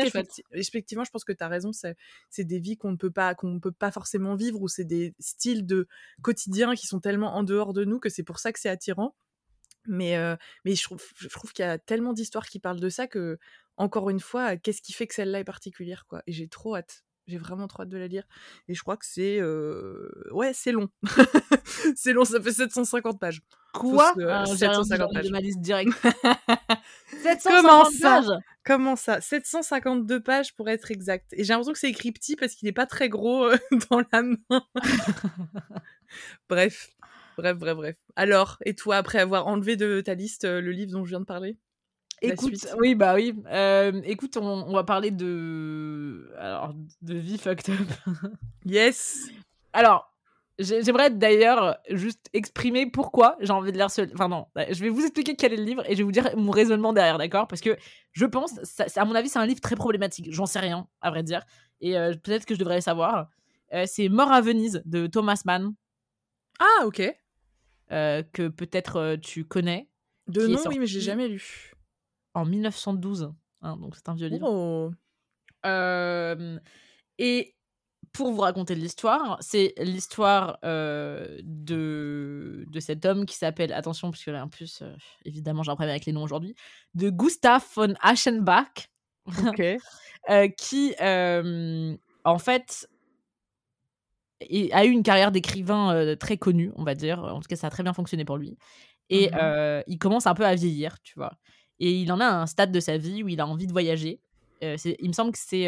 je pense que tu as raison. C'est, des vies qu'on ne peut pas, qu'on ne peut pas forcément vivre ou c'est des styles de quotidien qui sont tellement en dehors de nous que c'est pour ça que c'est attirant. Mais, euh, mais je trouve, je trouve qu'il y a tellement d'histoires qui parlent de ça que, encore une fois, qu'est-ce qui fait que celle-là est particulière, quoi? Et j'ai trop hâte. J'ai vraiment trop hâte de la lire. Et je crois que c'est. euh, Ouais, c'est long. c'est long, ça fait 750 pages. Quoi? se- Ah, 750 de pages. ma liste directe. Comment 750 ça pages Comment ça 752 pages pour être exact. Et j'ai l'impression que c'est écrit petit parce qu'il n'est pas très gros euh, dans la main. bref. Bref, bref, bref. Alors, et toi, après avoir enlevé de ta liste euh, le livre dont je viens de parler? Écoute, oui, bah oui. Euh, écoute, on, on va parler de. Alors, de vie fucked up. Yes Alors, j'aimerais d'ailleurs juste exprimer pourquoi j'ai envie de lire ce. Enfin, non, je vais vous expliquer quel est le livre et je vais vous dire mon raisonnement derrière, d'accord? Parce que je pense, ça, à mon avis, c'est un livre très problématique. J'en sais rien, à vrai dire. Et euh, peut-être que je devrais le savoir. Euh, c'est Mort à Venise de Thomas Mann, Ah, ok. euh, que peut-être tu connais, De nom, oui, mais j'ai jamais lu. en 1912. hein, donc, c'est un vieux livre. Oh. Et pour vous raconter l'histoire, c'est l'histoire euh, de, de cet homme qui s'appelle, attention, parce que là, en plus, euh, évidemment, j'ai un problème avec les noms aujourd'hui, de Gustav von Aschenbach, euh, qui, en fait, a eu une carrière d'écrivain très connue, on va dire. En tout cas, ça a très bien fonctionné pour lui. Et euh, il commence un peu à vieillir, tu vois. Et il en a un stade de sa vie où il a envie de voyager. Il me semble que c'est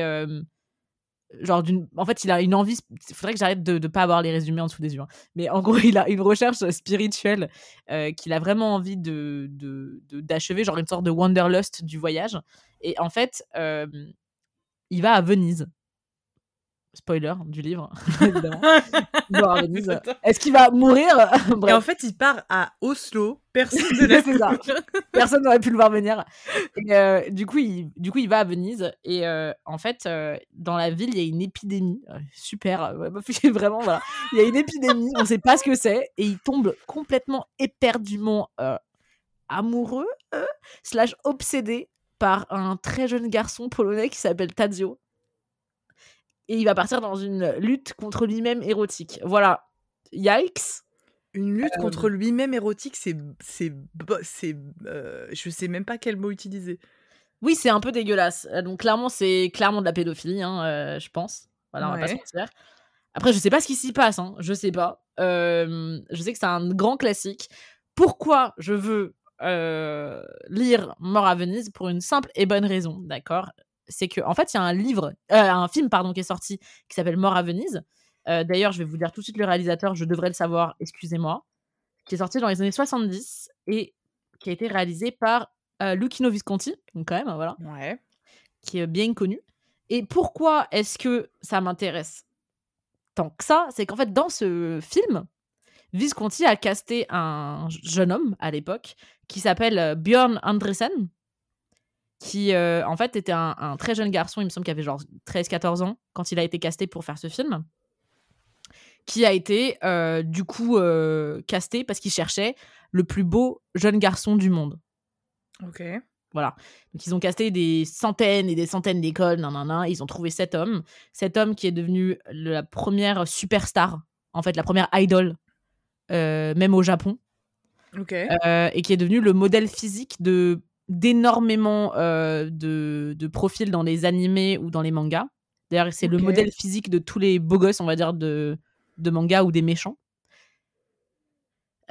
genre d'une. En fait, il a une envie. Il faudrait que j'arrête de ne pas avoir les résumés en dessous des yeux. hein. Mais en gros, il a une recherche spirituelle euh, qu'il a vraiment envie de d'achever, genre une sorte de wanderlust du voyage. Et en fait, euh, il va à Venise. Spoiler du livre, évidemment. Venise. Est-ce qu'il va mourir? Et en fait, il part à Oslo. Personne n'aurait pu le voir venir. Et, euh, du, coup, il, du coup, il va à Venise. Et euh, en fait, euh, dans la ville, il y a une épidémie. Super. vraiment, voilà. Il y a une épidémie. On ne sait pas ce que c'est. Et il tombe complètement éperdument amoureux, slash obsédé par un très jeune garçon polonais qui s'appelle Tadzio. Et il va partir dans une lutte contre lui-même érotique. Voilà. Yikes. Une lutte Euh, contre lui-même érotique, c'est. c'est, c'est euh, je sais même pas quel mot utiliser. Oui, c'est un peu dégueulasse. Euh, Donc clairement, c'est clairement de la pédophilie, hein, euh, je pense. Voilà, on va pas se mentir. Après, je sais pas ce qui s'y passe, hein, je sais pas. Euh, je sais que c'est un grand classique. Pourquoi je veux euh, lire Mort à Venise? Pour une simple et bonne raison, d'accord? C'est que en fait, il y a un livre, euh, un film pardon, qui est sorti qui s'appelle Mort à Venise. Euh, D'ailleurs, je vais vous dire tout de suite le réalisateur, je devrais le savoir, excusez-moi, qui est sorti dans les années 70 et qui a été réalisé par euh, Lucchino Visconti, donc quand même, voilà Ouais. qui est bien connu. Et pourquoi est-ce que ça m'intéresse tant que ça? C'est qu'en fait, dans ce film, Visconti a casté un jeune homme à l'époque qui s'appelle euh, Björn Andresen, qui euh, en fait était un, un très jeune garçon, il me semble qu'il avait genre 13-14 ans quand il a été casté pour faire ce film, qui a été euh, du coup euh, casté parce qu'il cherchait le plus beau jeune garçon du monde. Ok. Voilà. Donc, ils ont casté des centaines et des centaines d'écoles, nan, nan, nan. Ils ont trouvé cet homme. Cet homme qui est devenu la première superstar, en fait, la première idol, euh, même au Japon, Ok. et qui est devenu le modèle physique de d'énormément euh, de, de profils dans les animés ou dans les mangas. D'ailleurs, c'est le modèle physique de tous les beaux gosses, on va dire, de, de manga ou des méchants.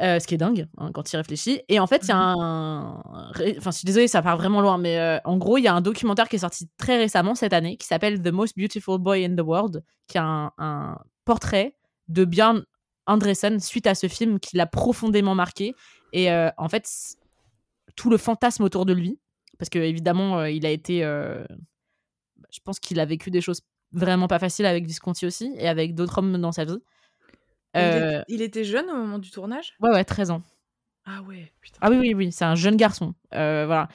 Euh, ce qui est dingue hein, quand il réfléchit. Et en fait, il y a un. ré- Enfin, je suis désolée, ça part vraiment loin, mais euh, en gros, il y a un documentaire qui est sorti très récemment cette année qui s'appelle The Most Beautiful Boy in the World, qui est un, un portrait de Björn Andresen suite à ce film qui l'a profondément marqué. Et euh, en fait, tout le fantasme autour de lui, parce que évidemment, euh, il a été. euh, je pense qu'il a vécu des choses vraiment pas faciles avec Visconti aussi et avec d'autres hommes dans sa vie. Il, Euh, est- il était jeune au moment du tournage? Ouais, ouais, 13 ans. Ah ouais, putain. Ah oui, oui, oui, c'est un jeune garçon. Euh, voilà.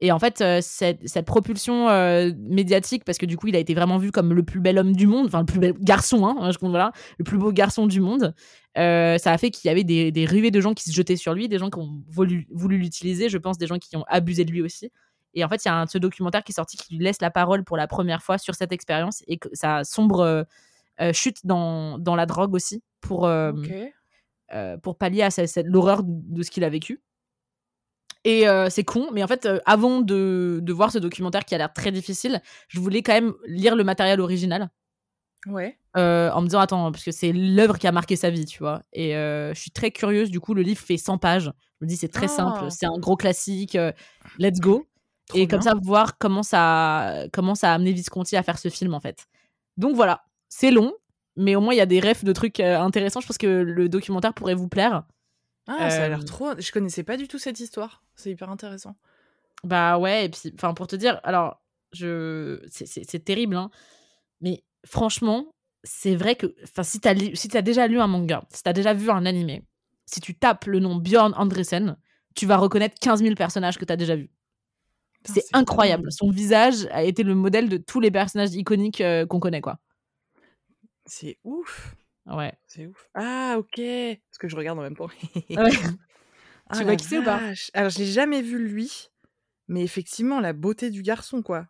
Et en fait, euh, cette, cette propulsion euh, médiatique, parce que du coup, il a été vraiment vu comme le plus bel homme du monde, enfin le plus bel garçon, hein, je compte, voilà, le plus beau garçon du monde, euh, ça a fait qu'il y avait des, des ruées de gens qui se jetaient sur lui, des gens qui ont voulu, voulu l'utiliser, je pense des gens qui ont abusé de lui aussi. Et en fait, il y a un ce documentaire qui est sorti qui lui laisse la parole pour la première fois sur cette expérience et que sa sombre euh, euh, chute dans, dans la drogue aussi pour, euh, pour pallier à cette, cette- l'horreur de ce qu'il a vécu. Et euh, c'est con, mais en fait, euh, avant de, de voir ce documentaire qui a l'air très difficile, je voulais quand même lire le matériel original Ouais. euh, en me disant, attends, parce que c'est l'œuvre qui a marqué sa vie, tu vois. Et euh, je suis très curieuse, du coup, le livre fait 100 pages. Je me dis, c'est très Oh. simple, c'est un gros classique, euh, let's go. Trop et comme ça, voir comment ça, comment ça a amené Visconti à faire ce film, en fait. Donc voilà, c'est long, mais au moins, il y a des refs de trucs intéressants. Je pense que le documentaire pourrait vous plaire. Ah, ça a l'air trop. Je connaissais pas du tout cette histoire. C'est hyper intéressant. Bah ouais, et puis, enfin, pour te dire, alors, je, c'est terrible, hein, mais franchement, c'est vrai que, si t'as lu- si déjà lu un manga, si t'as déjà vu un animé, si tu tapes le nom Björn Andresen, tu vas reconnaître 15 000 personnages que t'as déjà vus. C'est incroyable. Son visage a été le modèle de tous les personnages iconiques euh, qu'on connaît, quoi. C'est ouf. Ouais. C'est ouf. Ah, ok. Parce que je regarde en même temps. Ouais. Ah, Tu vois qui c'est ou pas? Alors, je l'ai jamais vu lui, mais effectivement, la beauté du garçon, quoi.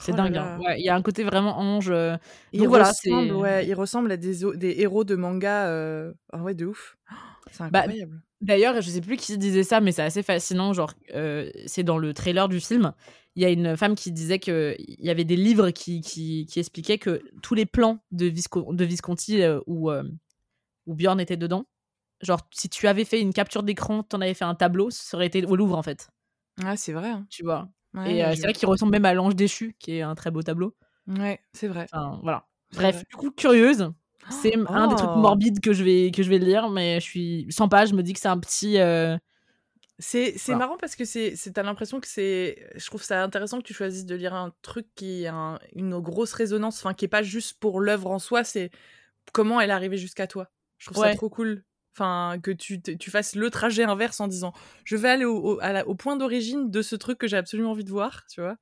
C'est Oh dingue. hein. Ouais, Il y a un côté vraiment ange. euh, Il voilà, ressemble, ouais, il ressemble à des, héros de manga. euh, Ah ouais, de ouf. C'est Bah, incroyable. D'ailleurs, je sais plus qui disait ça, mais c'est assez fascinant. Genre, euh, c'est dans le trailer du film. Il y a une femme qui disait que il y avait des livres qui, qui, qui expliquaient que tous les plans de, Visco- de Visconti où, où Bjorn était dedans, genre, si tu avais fait une capture d'écran, t'en avais fait un tableau, ça aurait été au Louvre, en fait. Ah, c'est vrai. hein. Tu vois? Ouais, et euh, je- c'est vrai qu'il ressemble même à l'ange déchu, qui est un très beau tableau. Ouais, c'est vrai. Enfin, voilà. Bref, vrai. du coup, curieuse. C'est un des trucs Oh. morbides que je vais que je vais lire, mais je suis 100 pages. Je me dis que c'est un petit. euh, C'est Voilà. marrant parce que c'est c'est- t'as l'impression que c'est je trouve ça intéressant que tu choisisses de lire un truc qui a un- une grosse résonance enfin qui est pas juste pour l'œuvre en soi c'est comment elle est arrivée jusqu'à toi je trouve Ouais. ça trop cool enfin que tu tu fasses le trajet inverse en disant je vais aller au, au- à la- au point d'origine de ce truc que j'ai absolument envie de voir tu vois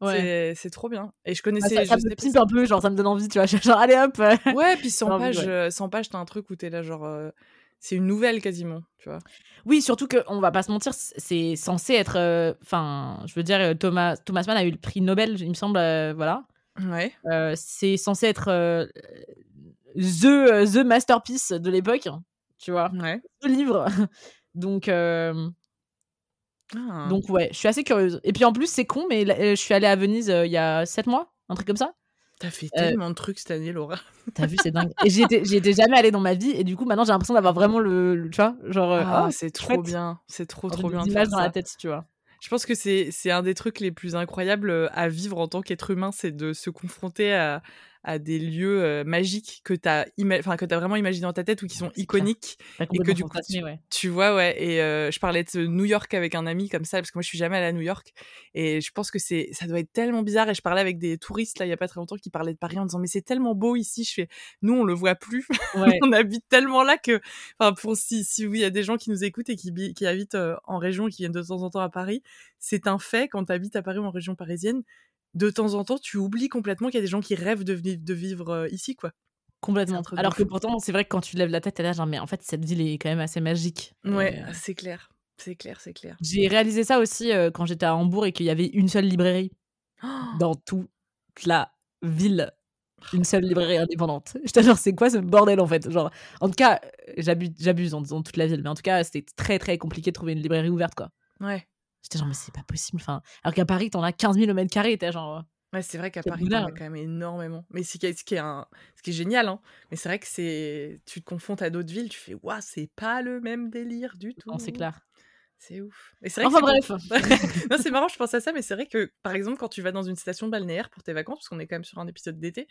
Ouais. C'est- trop bien et je connaissais ça, ça je me pimpe un peu, genre ça me donne envie, tu vois. Genre, allez hop. euh. ouais puis 100 J'ai envie, pages ouais. euh, 100 pages t'as un truc où t'es là genre euh, c'est une nouvelle quasiment tu vois Oui, surtout qu'on va pas se mentir, c'est censé être. euh, Enfin, je veux dire, Thomas, Thomas Mann a eu le prix Nobel, il me semble, euh, voilà. ouais c'est censé être the, the masterpiece de l'époque, tu vois. ouais Le livre. Donc, euh, Ah. donc ouais, je suis assez curieuse. Et puis en plus, c'est con, mais euh, je suis allée à Venise euh, il y a 7 mois, un truc comme ça. T'as fait Euh, tellement de trucs cette année, Laura. T'as vu, c'est dingue. Et j'y étais, étais jamais allée dans ma vie, et du coup, maintenant, j'ai l'impression d'avoir vraiment le, le- tu vois, genre, Ah, oh, c'est trop bien. C'est trop, trop bien dans la tête, tu vois. Je pense que c'est un des trucs les plus incroyables à vivre en tant qu'être humain, c'est de se confronter à, à des lieux euh, magiques que t'as ima- enfin que t'as vraiment imaginé dans ta tête ou qui sont iconiques. T'as que du coup, ouais. Tu vois, ouais. Et euh, je parlais de New York avec un ami comme ça, parce que moi je suis jamais allée à New York. Et je pense que c'est ça doit être tellement bizarre. Et je parlais avec des touristes là il y a pas très longtemps qui parlaient de Paris en disant mais c'est tellement beau ici. Je fais nous on le voit plus. Ouais. on habite tellement là que, enfin, pour si, si oui, il y a des gens qui nous écoutent et qui, qui habitent euh, en région et qui viennent de temps en temps à Paris, c'est un fait quand tu habites à Paris ou en région parisienne. De temps en temps, tu oublies complètement qu'il y a des gens qui rêvent de, de vivre euh, ici, quoi. Complètement. Alors que pourtant, c'est vrai que quand tu lèves la tête, t'es là, genre, mais en fait, cette ville est quand même assez magique. Ouais, Euh, c'est clair. C'est clair, c'est clair. J'ai réalisé ça aussi euh, quand j'étais à Hambourg et qu'il y avait une seule librairie dans toute la ville. Une seule librairie indépendante. J'étais genre, c'est quoi ce bordel en fait? Genre, en tout cas, j'abuse, j'abuse en disant toute la ville, mais en tout cas, c'était très très compliqué de trouver une librairie ouverte quoi. Ouais. J'étais genre, mais c'est pas possible. Enfin, alors qu'à Paris, t'en as 15 000 au mètre carré. T'es genre, Ouais, c'est vrai qu'à Paris, t'en as quand même énormément. Mais ce qui est, ce qui est, un, ce qui est génial, hein. Mais c'est vrai que c'est, tu te confrontes à d'autres villes, tu fais, waouh, c'est pas le même délire du tout. non, c'est clair. C'est ouf. Et c'est vrai Enfin bref. non, c'est marrant, je pense à ça, mais c'est vrai que, par exemple, quand tu vas dans une station balnéaire pour tes vacances, parce qu'on est quand même sur un épisode d'été,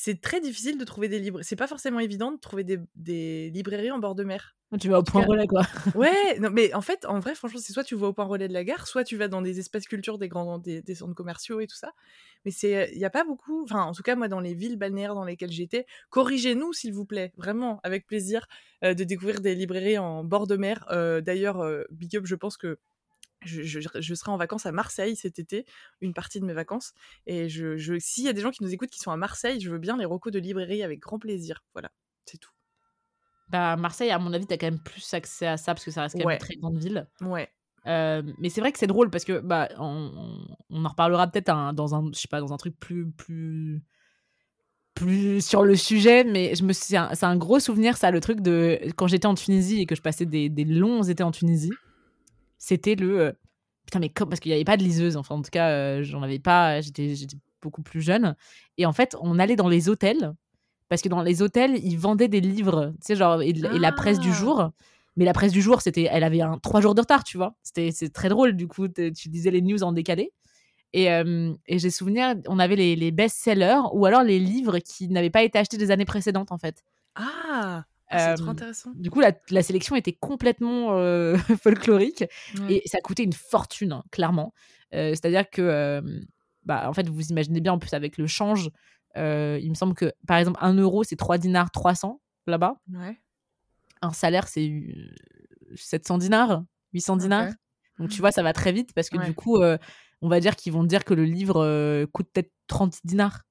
c'est très difficile de trouver des librairies. C'est pas forcément évident de trouver des, des librairies en bord de mer. tu vas au point relais quoi. Ouais, non, mais en fait, en vrai, franchement, c'est soit tu vas au point relais de la gare, soit tu vas dans des espaces culture, des grands, des, des centres commerciaux et tout ça. Mais c'est, il y a pas beaucoup. Enfin, en tout cas, moi, dans les villes balnéaires dans lesquelles j'étais, corrigez-nous, s'il vous plaît, vraiment, avec plaisir, euh, de découvrir des librairies en bord de mer. Euh, D'ailleurs, euh, Big Up, je pense que je, je, je serai en vacances à Marseille cet été, une partie de mes vacances. Et je, je, s'il y a des gens qui nous écoutent qui sont à Marseille, je veux bien les recos de librairie avec grand plaisir. Voilà, c'est tout. Bah, Marseille, à mon avis, t'as quand même plus accès à ça parce que ça reste quand même Ouais. une très grande ville. Ouais. Euh, mais c'est vrai que c'est drôle parce que bah on, on- en reparlera peut-être dans un je sais pas dans un truc plus plus plus sur le sujet mais je me suis c'est un, un gros souvenir ça le truc de quand j'étais en Tunisie et que je passais des, des longs étés en Tunisie c'était le euh, putain mais comme parce qu'il n'y avait pas de liseuse enfin en tout cas euh, j'en avais pas j'étais j'étais beaucoup plus jeune et en fait on allait dans les hôtels parce que dans les hôtels ils vendaient des livres tu sais genre et, et la presse du Ah. jour mais la presse du jour, c'était, elle avait un trois jours de retard, tu vois. C'était, c'est très drôle. Du coup, tu disais les news en décalé. Et, euh, et j'ai souvenir, on avait les, les best-sellers ou alors les livres qui n'avaient pas été achetés des années précédentes, en fait. Ah, trop intéressant. Du coup, la, la sélection était complètement euh, folklorique Ouais. et ça coûtait une fortune, hein, clairement. Euh, c'est-à-dire que, bah, en fait, vous imaginez bien, en plus, avec le change, il me semble que, par exemple, 1 euro, c'est 3 dinars 300 là-bas Ouais. un salaire, c'est euh, 700 dinars, 800 dinars. Donc, tu vois, ça va très vite parce que Ouais. du coup, on va dire qu'ils vont dire que le livre coûte peut-être 30 dinars.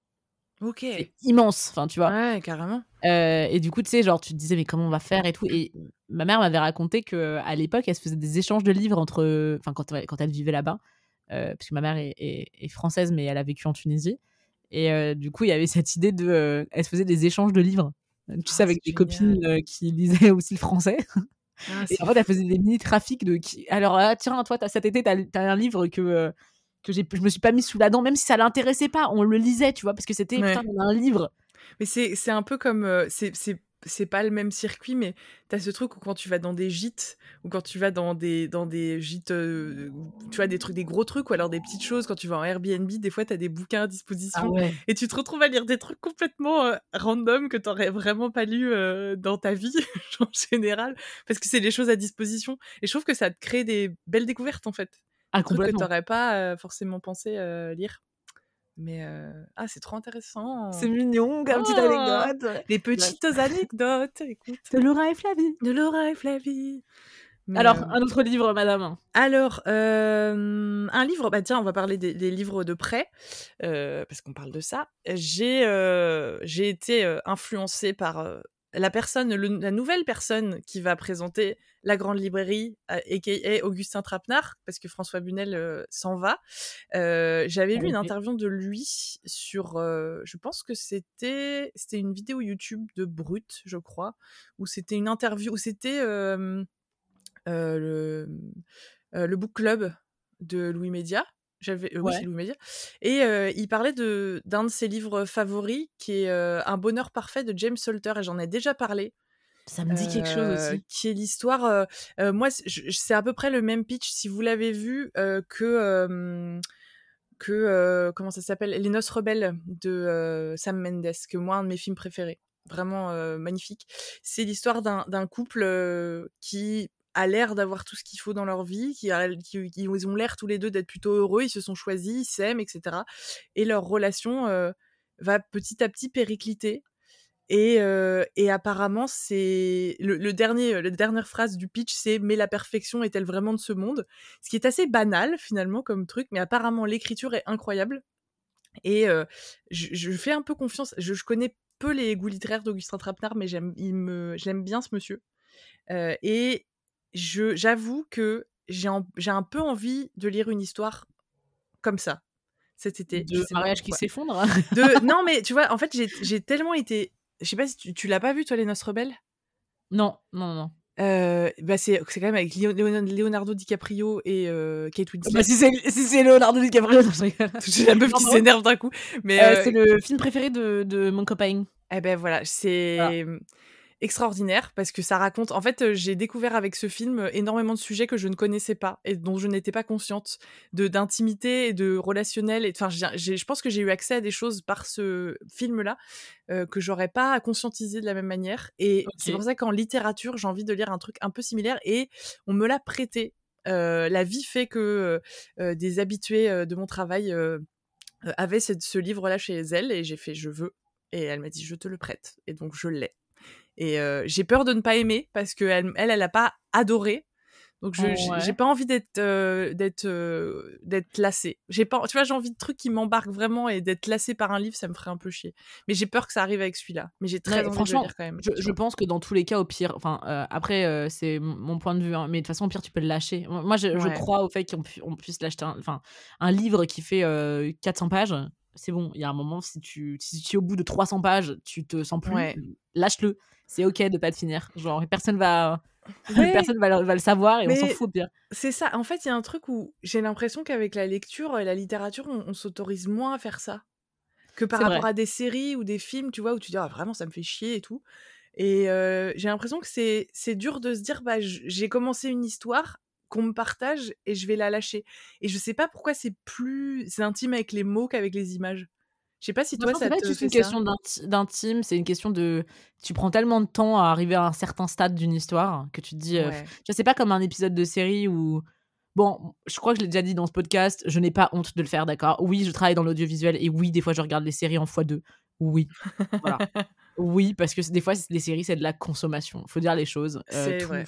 Ok. C'est immense, enfin, tu vois. Ouais, carrément. Euh, et du coup, tu sais, genre, tu te disais, mais comment on va faire et tout. Et ma mère m'avait raconté qu'à l'époque, elle se faisait des échanges de livres entre. Enfin, quand, quand elle vivait là-bas, euh, parce que ma mère est, est- est française, mais elle a vécu en Tunisie. Et euh, du coup, il y avait cette idée de. elle se faisait des échanges de livres. Tu Ah, sais, avec des copines qui lisaient aussi le français. Ah, Et en fait, elle faisait des mini-trafics de qui. Alors, ah, tiens, toi, t'as- cet été, t'as as un livre que, que je me suis pas mis sous la dent, même si ça l'intéressait pas. On le lisait, tu vois, parce que c'était, Ouais. un livre. Mais c'est c'est un peu comme. euh, c'est c'est c'est pas le même circuit, mais t'as ce truc où quand tu vas dans des gîtes, ou quand tu vas dans des, dans des gîtes, euh, tu vois, des trucs, des gros trucs, ou alors des petites choses, quand tu vas en Airbnb, des fois t'as des bouquins à disposition, Ah ouais. et tu te retrouves à lire des trucs complètement euh, random que t'aurais vraiment pas lu euh, dans ta vie, en général, parce que c'est des choses à disposition. Et je trouve que ça te crée des belles découvertes, en fait. Ah, Des trucs que complètement. t'aurais pas forcément pensé lire. Mais euh, ah, c'est trop intéressant. C'est mignon, comme petite Oh. anecdote. Les petites anecdotes, écoute. De Laura et Flavie. De Laura et Flavie. Mais, Alors, euh, un autre livre, madame. alors euh, un livre, bah tiens, on va parler des, des livres de prêt, euh, parce qu'on parle de ça. J'ai j'ai été influencée par la personne, le- la nouvelle personne qui va présenter la grande librairie, a.k.a. Augustin Trapenard, parce que François Bunel euh, s'en va. Euh, J'avais lu une Ok. interview de lui sur, euh, je pense que c'était c'était une vidéo YouTube de Brut, je crois, où c'était une interview, où c'était euh, euh, le, euh, le book club de Louis Média. J'avais, euh, oui, Ouais. c'est Louis Média. Et euh, il parlait de d'un de ses livres favoris, qui est euh, Un bonheur parfait de James Salter, et j'en ai déjà parlé. Ça me dit quelque chose Euh, aussi. Qui est l'histoire. moi, c'est- à peu près le même pitch, si vous l'avez vu, que. que comment ça s'appelle? Les Noces rebelles de Sam Mendes, que moi un de mes films préférés, vraiment magnifique. C'est l'histoire d'un d'un couple qui a l'air d'avoir tout ce qu'il faut dans leur vie, qui, ils ont l'air tous les deux d'être plutôt heureux, ils se sont choisis, ils s'aiment, etc. Et leur relation euh, va petit à petit péricliter. Et, euh, apparemment, c'est le, dernier, la dernière phrase du pitch, c'est mais la perfection est-elle vraiment de ce monde? Ce qui est assez banal finalement comme truc, mais apparemment l'écriture est incroyable. Et euh, je, fais un peu confiance. Je, connais peu les goûts littéraires d'Augustin Trapenard, mais j'aime, il me, bien ce monsieur. Et je, j'avoue que j'ai, un peu envie de lire une histoire comme ça cet été. De mariage qui s'effondre? De... Non, mais tu vois, en fait, j'ai, tellement été. Je sais pas si tu, tu l'as pas vu, toi, Les Noces Rebelles? Non, non, non. Euh, bah c'est, c'est quand même avec Leonardo DiCaprio et euh, Kate Winslet. Bah, si c'est si c'est Leonardo DiCaprio. J'ai la meuf qui s'énerve d'un coup. Mais Euh, euh, c'est le film préféré de, de mon copain. Eh ben voilà, c'est extraordinaire parce que ça raconte. En fait, euh, j'ai découvert avec ce film euh, énormément de sujets que je ne connaissais pas et dont je n'étais pas consciente, de d'intimité et de relationnel. Et enfin, je pense que j'ai eu accès à des choses par ce film-là euh, que j'aurais pas conscientisé de la même manière. Et c'est pour ça qu'en littérature, j'ai envie de lire un truc un peu similaire et on me l'a prêté. Euh, la vie fait que euh, des habitués de mon travail avaient ce, ce livre-là chez elle et j'ai fait je veux et elle m'a dit je te le prête et donc je l'ai et euh, j'ai peur de ne pas aimer parce que elle elle elle a pas adoré donc je Oh, j'ai- ouais. j'ai pas envie d'être euh, d'être euh, d'être lassée j'ai pas tu vois j'ai envie de trucs qui m'embarquent vraiment et d'être lassée par un livre ça me ferait un peu chier mais j'ai peur que ça arrive avec celui-là mais j'ai très Ouais, envie de franchement, le lire quand même Je, je pense que dans tous les cas, au pire, enfin, euh, après, c'est mon point de vue, hein, mais de toute façon, au pire, tu peux le lâcher. Moi, je, crois au fait qu'on pu- on puisse l'acheter, un- enfin, un, livre qui fait euh, 400 pages. C'est bon, il y a un moment, si tu, si tu es au bout de 300 pages, tu te sens plus, Ouais. lâche-le. C'est ok de pas le finir. Genre, personne va, Ouais. personne va, le- va le savoir et on s'en fout au pire. C'est ça. En fait, il y a un truc où j'ai l'impression qu'avec la lecture et la littérature, on, on s'autorise moins à faire ça que par vrai. rapport à des séries ou des films, tu vois, où tu dis ah, vraiment ça me fait chier et tout. Et euh, j'ai l'impression que c'est c'est dur de se dire bah j'ai commencé une histoire qu'on me partage et je vais la lâcher. Et je sais pas pourquoi c'est plus intime avec les mots qu'avec les images. Je sais pas si toi pense ça te pas juste fait une ça. question d'inti- d'intime, c'est une question de. Tu prends tellement de temps à arriver à un certain stade d'une histoire que tu te dis. euh, Ouais. Je sais pas comme un épisode de série où. Bon, je crois que je l'ai déjà dit dans ce podcast, je n'ai pas honte de le faire, d'accord? Oui, je travaille dans l'audiovisuel et oui, des fois, je regarde les séries en x2. Oui. Voilà. oui, parce que des fois, les séries, c'est de la consommation. faut dire les choses. Euh, C'est tout- vrai.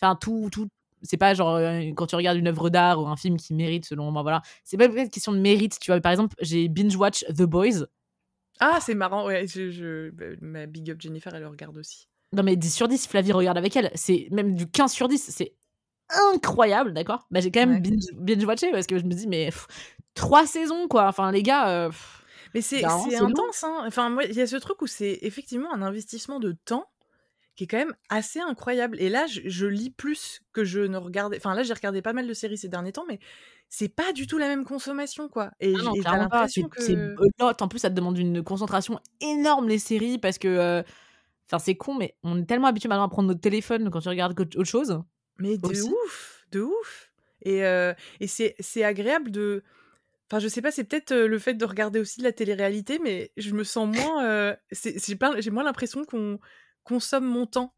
Enfin, tout. tout c'est pas genre euh, quand tu regardes une œuvre d'art ou un film qui mérite selon moi voilà c'est pas une question de mérite tu vois par exemple j'ai binge watch The Boys Ah, c'est marrant. Ouais, je, je- bah, ma big up Jennifer, elle le regarde aussi. Non, mais 10 sur 10, Flavie regarde avec elle. C'est même du 15 sur 10. C'est incroyable, d'accord? Bah, j'ai quand même Ouais. binge, binge-watché parce que je me dis, mais pff, trois saisons, quoi. Enfin, les gars. euh, pff, Mais c'est Bah, long. intense, hein. Enfin, il y a ce truc où c'est effectivement un investissement de temps qui est quand même assez incroyable. Et là, je, je lis plus que je ne regardais. Enfin, là, j'ai regardé pas mal de séries ces derniers temps, mais c'est pas du tout la même consommation, quoi. Et, ah non, et clairement pas. C'est que. En plus, ça te demande une concentration énorme, les séries, parce que. euh, Enfin, c'est con, mais on est tellement habitué maintenant à prendre notre téléphone quand tu regardes autre chose. Mais de Aussi. ouf, de ouf. Et, euh, et c'est c'est agréable de. Enfin, je sais pas, c'est peut-être le fait de regarder aussi de la télé-réalité, mais je me sens moins. euh, j'ai moins l'impression qu'on consomme mon temps.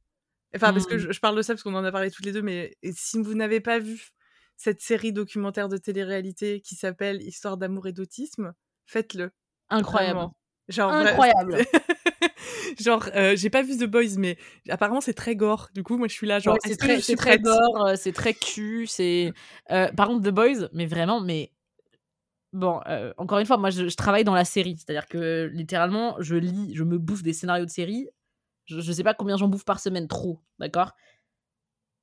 Enfin, parce que Mm. je, je parle de ça parce qu'on en a parlé toutes les deux, mais si vous n'avez pas vu cette série documentaire de télé-réalité qui s'appelle Histoire d'amour et d'autisme, faites-le. Incroyable. Vraiment. Genre, Incroyable. Genre, euh, j'ai pas vu The Boys, mais apparemment c'est très gore. Du coup, moi je suis là, genre, Ouais, c'est très, c'est gore, euh, c'est très cul, c'est. euh, par contre, The Boys, mais vraiment, mais bon, euh, encore une fois, moi, je, je travaille dans la série, c'est-à-dire que littéralement, je lis, je me bouffe des scénarios de série. Je, je sais pas combien j'en bouffe par semaine, trop, d'accord?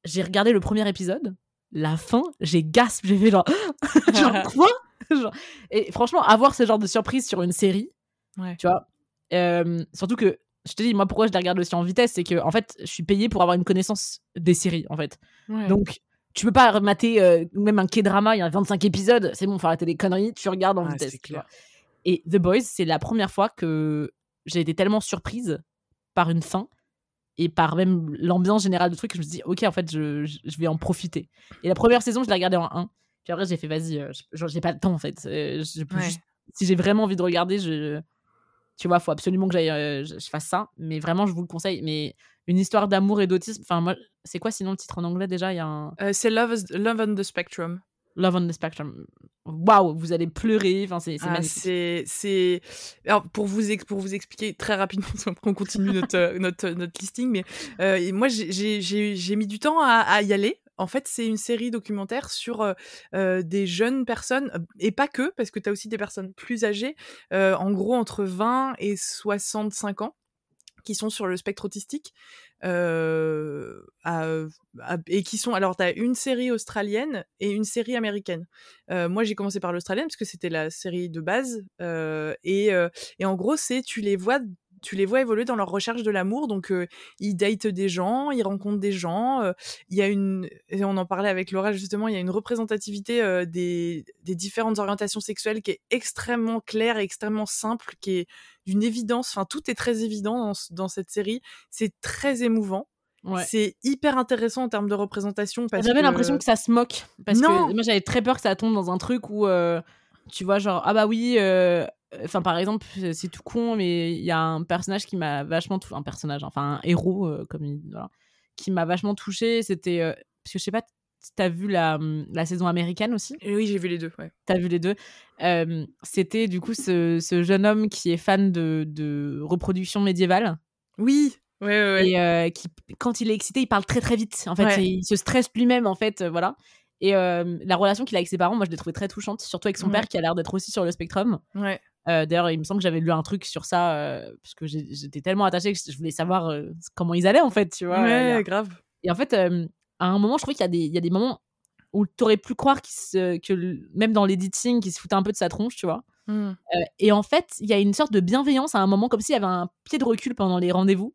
J'ai regardé le premier épisode, la fin, j'ai gasp, j'ai fait genre, genre quoi? Genre- Et franchement, avoir ce genre de surprise sur une série, Ouais. tu vois, euh, surtout que je te dis, moi, pourquoi je les regarde aussi en vitesse, c'est que en fait, je suis payée pour avoir une connaissance des séries, en fait. Ouais. Donc, tu peux pas remater euh, même un K-drama, il y a 25 épisodes, c'est bon, faut arrêter les conneries, tu regardes en Ah, vitesse. tu vois. Et The Boys, c'est la première fois que j'ai été tellement surprise par une fin et par même l'ambiance générale du truc je me suis dit, ok, en fait, je, je- vais en profiter. Et la première saison, je l'ai regardée en 1. Puis après, j'ai fait, vas-y, euh, j'ai pas le temps, en fait. Euh, je peux Ouais. juste- si j'ai vraiment envie de regarder, je, tu vois, faut absolument que j'aille, euh, je, je fasse ça. Mais vraiment, je vous le conseille. Mais une histoire d'amour et d'autisme, enfin, moi, c'est quoi sinon le titre en anglais déjà? Il y a un. Euh, c'est Love, Love on the Spectrum. Love on the Spectrum. Waouh, vous allez pleurer. Enfin, c'est c'est Ah, magnifique. c'est, pour vous, ex- pour vous expliquer très rapidement, on continue notre, euh, notre, notre listing, mais euh, et moi, j'ai, j'ai, j'ai, j'ai mis du temps à, à y aller. En fait, c'est une série documentaire sur euh, euh, des jeunes personnes, euh, et pas que, parce que tu as aussi des personnes plus âgées, euh, en gros entre 20 et 65 ans, qui sont sur le spectre autistique. Euh, et qui sont alors tu as une série australienne et une série américaine. Euh, moi j'ai commencé par l'australienne parce que c'était la série de base euh, et, et en gros c'est tu les vois tu les vois évoluer dans leur recherche de l'amour donc euh, ils datent des gens ils rencontrent des gens euh, il y a une et on en parlait avec Laura justement il y a une représentativité euh, des, des différentes orientations sexuelles qui est extrêmement claire et extrêmement simple qui est d'une évidence enfin tout est très évident dans, ce- dans cette série c'est très émouvant Ouais. c'est hyper intéressant en termes de représentation J'avais que- l'impression que ça se moque? Parce Non. que moi, j'avais très peur que ça tombe dans un truc où, tu vois, genre, ah bah oui, euh, enfin, par exemple, c'est tout con, mais il y a un personnage qui m'a vachement touché. Un personnage, enfin, un héros, euh, comme il. Voilà, qui m'a vachement touché. C'était. euh, parce que je sais pas, t'as vu la, hum, la saison américaine aussi? Et oui j'ai vu les deux ouais T'as vu les deux? Euh, C'était du coup ce, ce jeune homme qui est fan de, de reproduction médiévale. oui ouais ouais, ouais. et qui, quand il est excité, il parle très très vite. En fait, il se stresse lui-même, en fait, voilà. Et euh, la relation qu'il a avec ses parents, moi, je l'ai trouvée très touchante, surtout avec son Ouais. père qui a l'air d'être aussi sur le spectrum. ouais. Euh, D'ailleurs, il me semble que j'avais lu un truc sur ça, euh, parce que j'étais tellement attachée que je voulais savoir euh, comment ils allaient, en fait, tu vois. ouais grave et en fait, à un moment, je trouvais qu'il y, a des- il y a des moments où t'aurais pu croire se- que le- même dans l'editing, qu'il se foutait un peu de sa tronche, tu vois. Euh, et en fait, il y a une sorte de bienveillance à un moment, comme s'il y avait un pied de recul pendant les rendez-vous.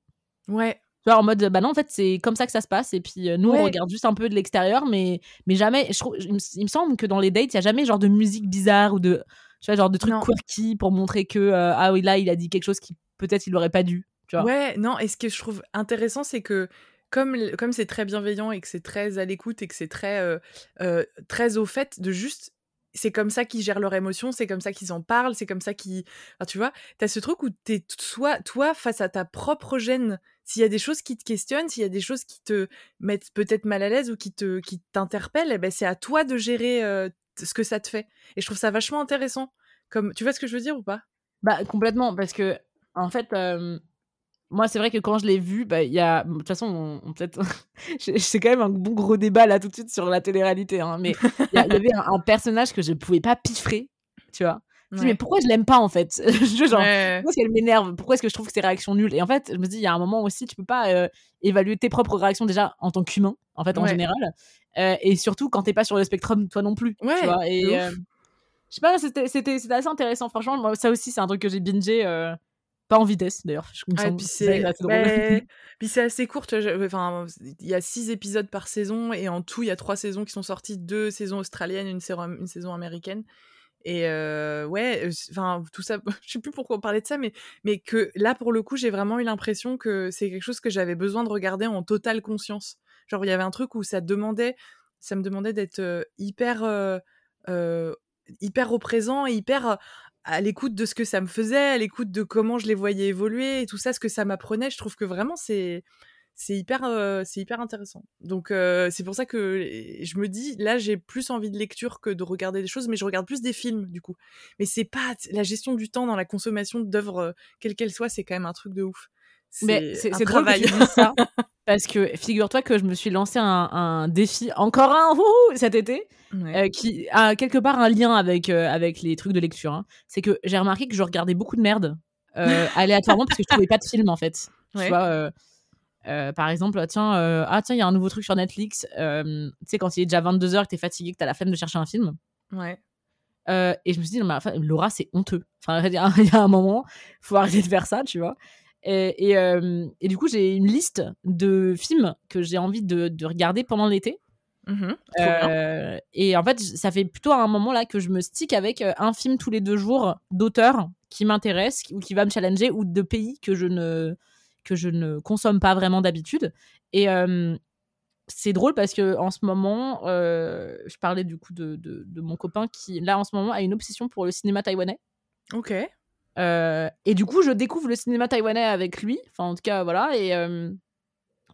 ouais Tu vois, en mode, bah non, en fait, c'est comme ça que ça se passe. Et puis, euh, nous, Ouais. on regarde juste un peu de l'extérieur, mais, mais jamais. Je trouve, il, me, il me semble que dans les dates, il y a jamais genre de musique bizarre ou de, tu vois, genre de trucs Non. quirky pour montrer que, euh, ah oui, là, il a dit quelque chose qui peut-être il aurait pas dû. Tu vois. Ouais, non, et ce que je trouve intéressant, c'est que comme comme c'est très bienveillant et que c'est très à l'écoute et que c'est très euh, euh, très au fait de juste c'est comme ça qu'ils gèrent leurs émotions, c'est comme ça qu'ils en parlent, c'est comme ça qu'ils enfin, tu vois, t'as ce truc où t'es t- soit toi face à ta propre gêne, s'il y a des choses qui te questionnent, s'il y a des choses qui te mettent peut-être mal à l'aise ou qui te qui t'interpellent, eh ben c'est à toi de gérer euh, ce que ça te fait. Et je trouve ça vachement intéressant. Comme tu vois ce que je veux dire ou pas? Bah, complètement, parce que, en fait, moi, c'est vrai que quand je l'ai vu, bah, il y a. De toute façon, on, peut-être. c'est quand même un bon gros débat là tout de suite sur la télé-réalité, hein, mais il y, avait un, un personnage que je pouvais pas piffrer, tu vois? Je me dis, mais pourquoi je l'aime pas en fait? Je- genre, Ouais. pourquoi est-ce qu'elle m'énerve? Pourquoi est-ce que je trouve que ses réactions nulles? Et en fait, je me dis, il y a un moment aussi, tu peux pas euh, évaluer tes propres réactions déjà en tant qu'humain, en fait, en Ouais. général. Euh, et surtout quand t'es pas sur le spectrum, toi non plus. Ouais, tu vois de et ouf. euh, je sais pas, c'était c'était- c'était assez intéressant. Franchement, moi, ça aussi, c'est un truc que j'ai bingé. pas en vitesse d'ailleurs. je- il me Ah, puis C'est assez drôle. ouais, puis c'est assez court. je- Enfin, il y a six épisodes par saison et en tout, il y a trois saisons qui sont sorties, deux saisons australiennes, une une saison américaine. Et ouais, enfin tout ça, je sais plus pourquoi on parlait de ça, mais mais que là pour le coup, j'ai vraiment eu l'impression que c'est quelque chose que j'avais besoin de regarder en totale conscience. Genre il y avait un truc où ça demandait, ça me demandait d'être hyper hyper au présent et hyper à l'écoute de ce que ça me faisait, à l'écoute de comment je les voyais évoluer et tout ça, ce que ça m'apprenait. Je trouve que vraiment c'est c'est hyper euh, c'est hyper intéressant. Donc euh, c'est pour ça que je me dis là j'ai plus envie de lecture que de regarder des choses, mais je regarde plus des films du coup. Mais c'est pas la gestion du temps dans la consommation d'œuvres euh, quelle qu'elle soit, c'est quand même un truc de ouf. Mais c'est travail. Que ça parce que figure-toi que je me suis lancé un, défi encore un cet été qui a quelque part un lien avec avec les trucs de lecture. Hein. C'est que j'ai remarqué que je regardais beaucoup de merde aléatoirement parce que je trouvais pas de film en fait. Tu vois euh, par exemple, tiens, euh, ah tiens, il y a un nouveau truc sur Netflix. Euh, tu sais, quand il est déjà 22h, que t'es fatigué, que t'as la flemme de chercher un film. Ouais. et je me suis dit, non, mais, Laura, c'est honteux. Enfin, il y, a un moment, faut arrêter de faire ça, tu vois. Et, et, du coup, j'ai une liste de films que j'ai envie de, de, regarder pendant l'été. Mmh et en fait, ça fait plutôt un moment là que je me stick avec un film tous les deux jours d'auteur qui m'intéresse ou qui va me challenger ou de pays que je ne que je ne consomme pas vraiment d'habitude. Et c'est drôle parce que en ce moment, je parlais du coup de, de, mon copain qui, là, en ce moment, a une obsession pour le cinéma taïwanais. Ok. et du coup, je découvre le cinéma taïwanais avec lui. Enfin, en tout cas, voilà. Et,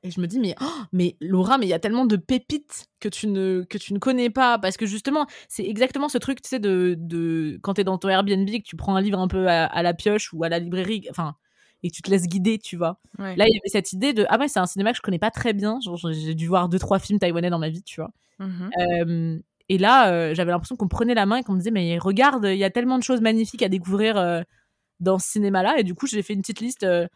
et je me dis, mais, oh, mais Laura, mais il y a tellement de pépites que tu ne, que tu ne connais pas. Parce que justement, c'est exactement ce truc, tu sais, de, de quand tu es dans ton Airbnb que tu prends un livre un peu à, à la pioche ou à la librairie. Enfin, et tu te laisses guider, tu vois. Là, il y avait cette idée de ah ouais, c'est un cinéma que je connais pas très bien. J'ai dû voir deux trois films taïwanais dans ma vie, tu vois. Mmh et là, euh, j'avais l'impression qu'on prenait la main et qu'on me disait mais regarde, il y a tellement de choses magnifiques à découvrir euh, dans ce cinéma-là. Et du coup, j'ai fait une petite liste. Euh,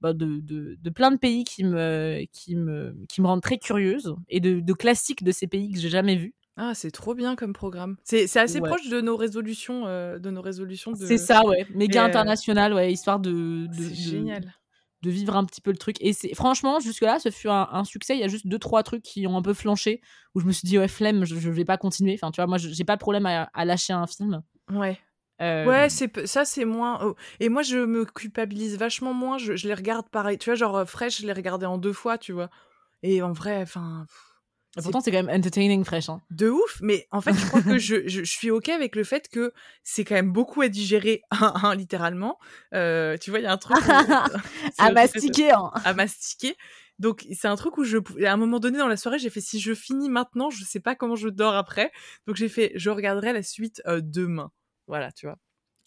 bah, de, de, de, plein de pays qui me, qui me, qui me rendent très curieuse et de, de classiques de ces pays que j'ai jamais vus. Ah, c'est trop bien comme programme. C'est assez proche de nos résolutions, euh, de nos résolutions. De... C'est ça, ouais. Méga euh, international, ouais, histoire de, de, génial. de vivre un petit peu le truc. Et c'est franchement, jusque-là, ce fut un, succès. Il y a juste deux, trois trucs qui ont un peu flanché, où je me suis dit, ouais, flemme, je, je vais pas continuer. Enfin, tu vois, moi, j'ai pas de problème à, lâcher un film. Ouais. Euh, ouais, c'est ça, c'est moins. Oh, et moi, je me culpabilise vachement moins. Je, je, les regarde pareil. Tu vois, genre Fresh, je l'ai regardé en deux fois, tu vois. Et en vrai, enfin. Et pourtant, c'est quand même entertaining, fraîche. Hein. De ouf, mais en fait, je crois que je, je, suis OK avec le fait que c'est quand même beaucoup à digérer, littéralement. Euh, tu vois, il y a un truc. à mastiquer. Hein. À mastiquer. Donc, c'est un truc où je, à un moment donné dans la soirée, j'ai fait si je finis maintenant, je sais pas comment je dors après. Donc, j'ai fait je regarderai la suite euh, demain. Voilà, tu vois.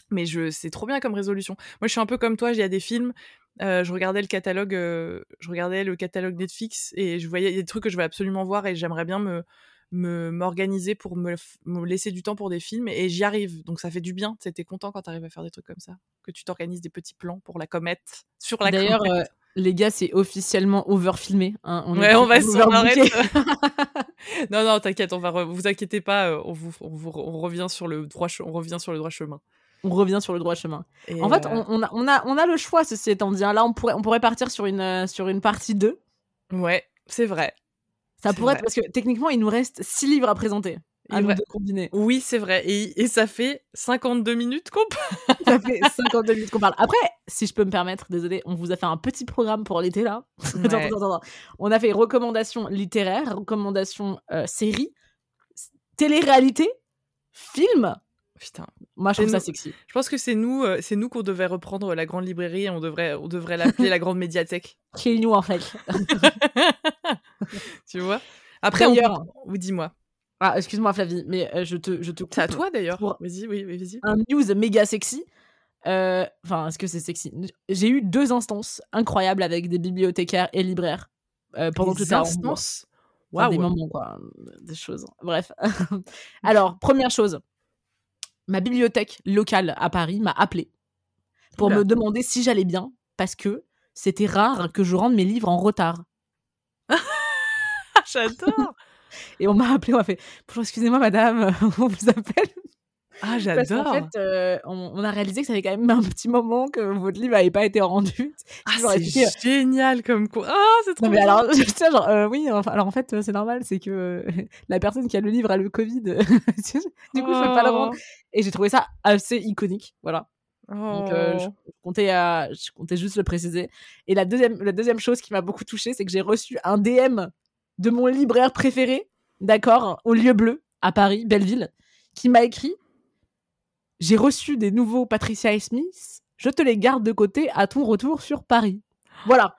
Mais je, c'est trop bien comme résolution. Moi, je suis un peu comme toi, il y a des films, euh, je regardais le catalogue, euh, je regardais le catalogue Netflix et je voyais des trucs que je vais absolument voir et j'aimerais bien me m'organiser pour me, me, laisser du temps pour des films et j'y arrive. Donc ça fait du bien t'es content quand t'arrives à faire des trucs comme ça que tu t'organises des petits plans pour la comète sur la d'ailleurs euh, les gars c'est officiellement overfilmé hein, on ouais on va se non non t'inquiète on va vous inquiétez pas on vous, on vous on revient sur le droit on revient sur le droit chemin on revient sur le droit chemin. en fait, euh, on, a, on, a, on a le choix, ceci étant dit. Hein. Là, on pourrait, on pourrait partir sur une, euh, sur une partie 2. Ouais, c'est vrai. Ça pourrait être parce que techniquement, il nous reste 6 livres à présenter. À nous combiner. Oui, c'est vrai. Et, et, ça fait 52 minutes qu'on parle. ça fait 52 minutes qu'on parle. Après, si je peux me permettre, désolé, on vous a fait un petit programme pour l'été là. attends, attends, attends. On a fait recommandations littéraires, recommandations euh, séries, télé-réalité, films Putain. Moi, je trouve ça sexy. Je pense que c'est nous, euh, c'est nous qu'on devait reprendre la grande librairie et on devrait, on devrait l'appeler la grande médiathèque. Qui nous en fait. tu vois? Après, d'ailleurs, vous dis-moi. Ah, excuse-moi Flavie, mais euh, je te, je te. C'est à toi d'ailleurs. Vas-y, oui, vas-y. Un news méga sexy. Euh, enfin, est-ce que c'est sexy? J'ai eu deux instances incroyables avec des bibliothécaires et libraires pendant des que instances? Wow. des moments quoi, des choses. Bref. Alors, première chose ma bibliothèque locale à Paris m'a appelé pour me demander si j'allais bien, parce que c'était rare que je rende mes livres en retard. J'adore Et on m'a appelé, on m'a fait Bonjour, excusez-moi madame, on vous appelle. Ah, j'adore. fait, euh, on, on a réalisé que ça fait quand même un petit moment que votre livre n'avait pas été rendu. Ah, Je c'est expliqué, génial comme quoi. Ah, c'est trop Non mais bien. alors, tu sais, genre, euh, oui, enfin, alors en fait, euh, c'est normal, c'est que euh, la personne qui a le livre a le Covid. du coup, je peux pas le rendre. Et j'ai trouvé ça assez iconique, voilà. Donc, euh, je, Oh. je comptais, je comptais juste le préciser. Et la deuxième, la deuxième chose qui m'a beaucoup touchée, c'est que j'ai reçu un DM de mon libraire préféré, d'accord, au Lieu Bleu, à Paris, Belleville, qui m'a écrit J'ai reçu des nouveaux Patricia et Smith, je te les garde de côté à ton retour sur Paris. Voilà.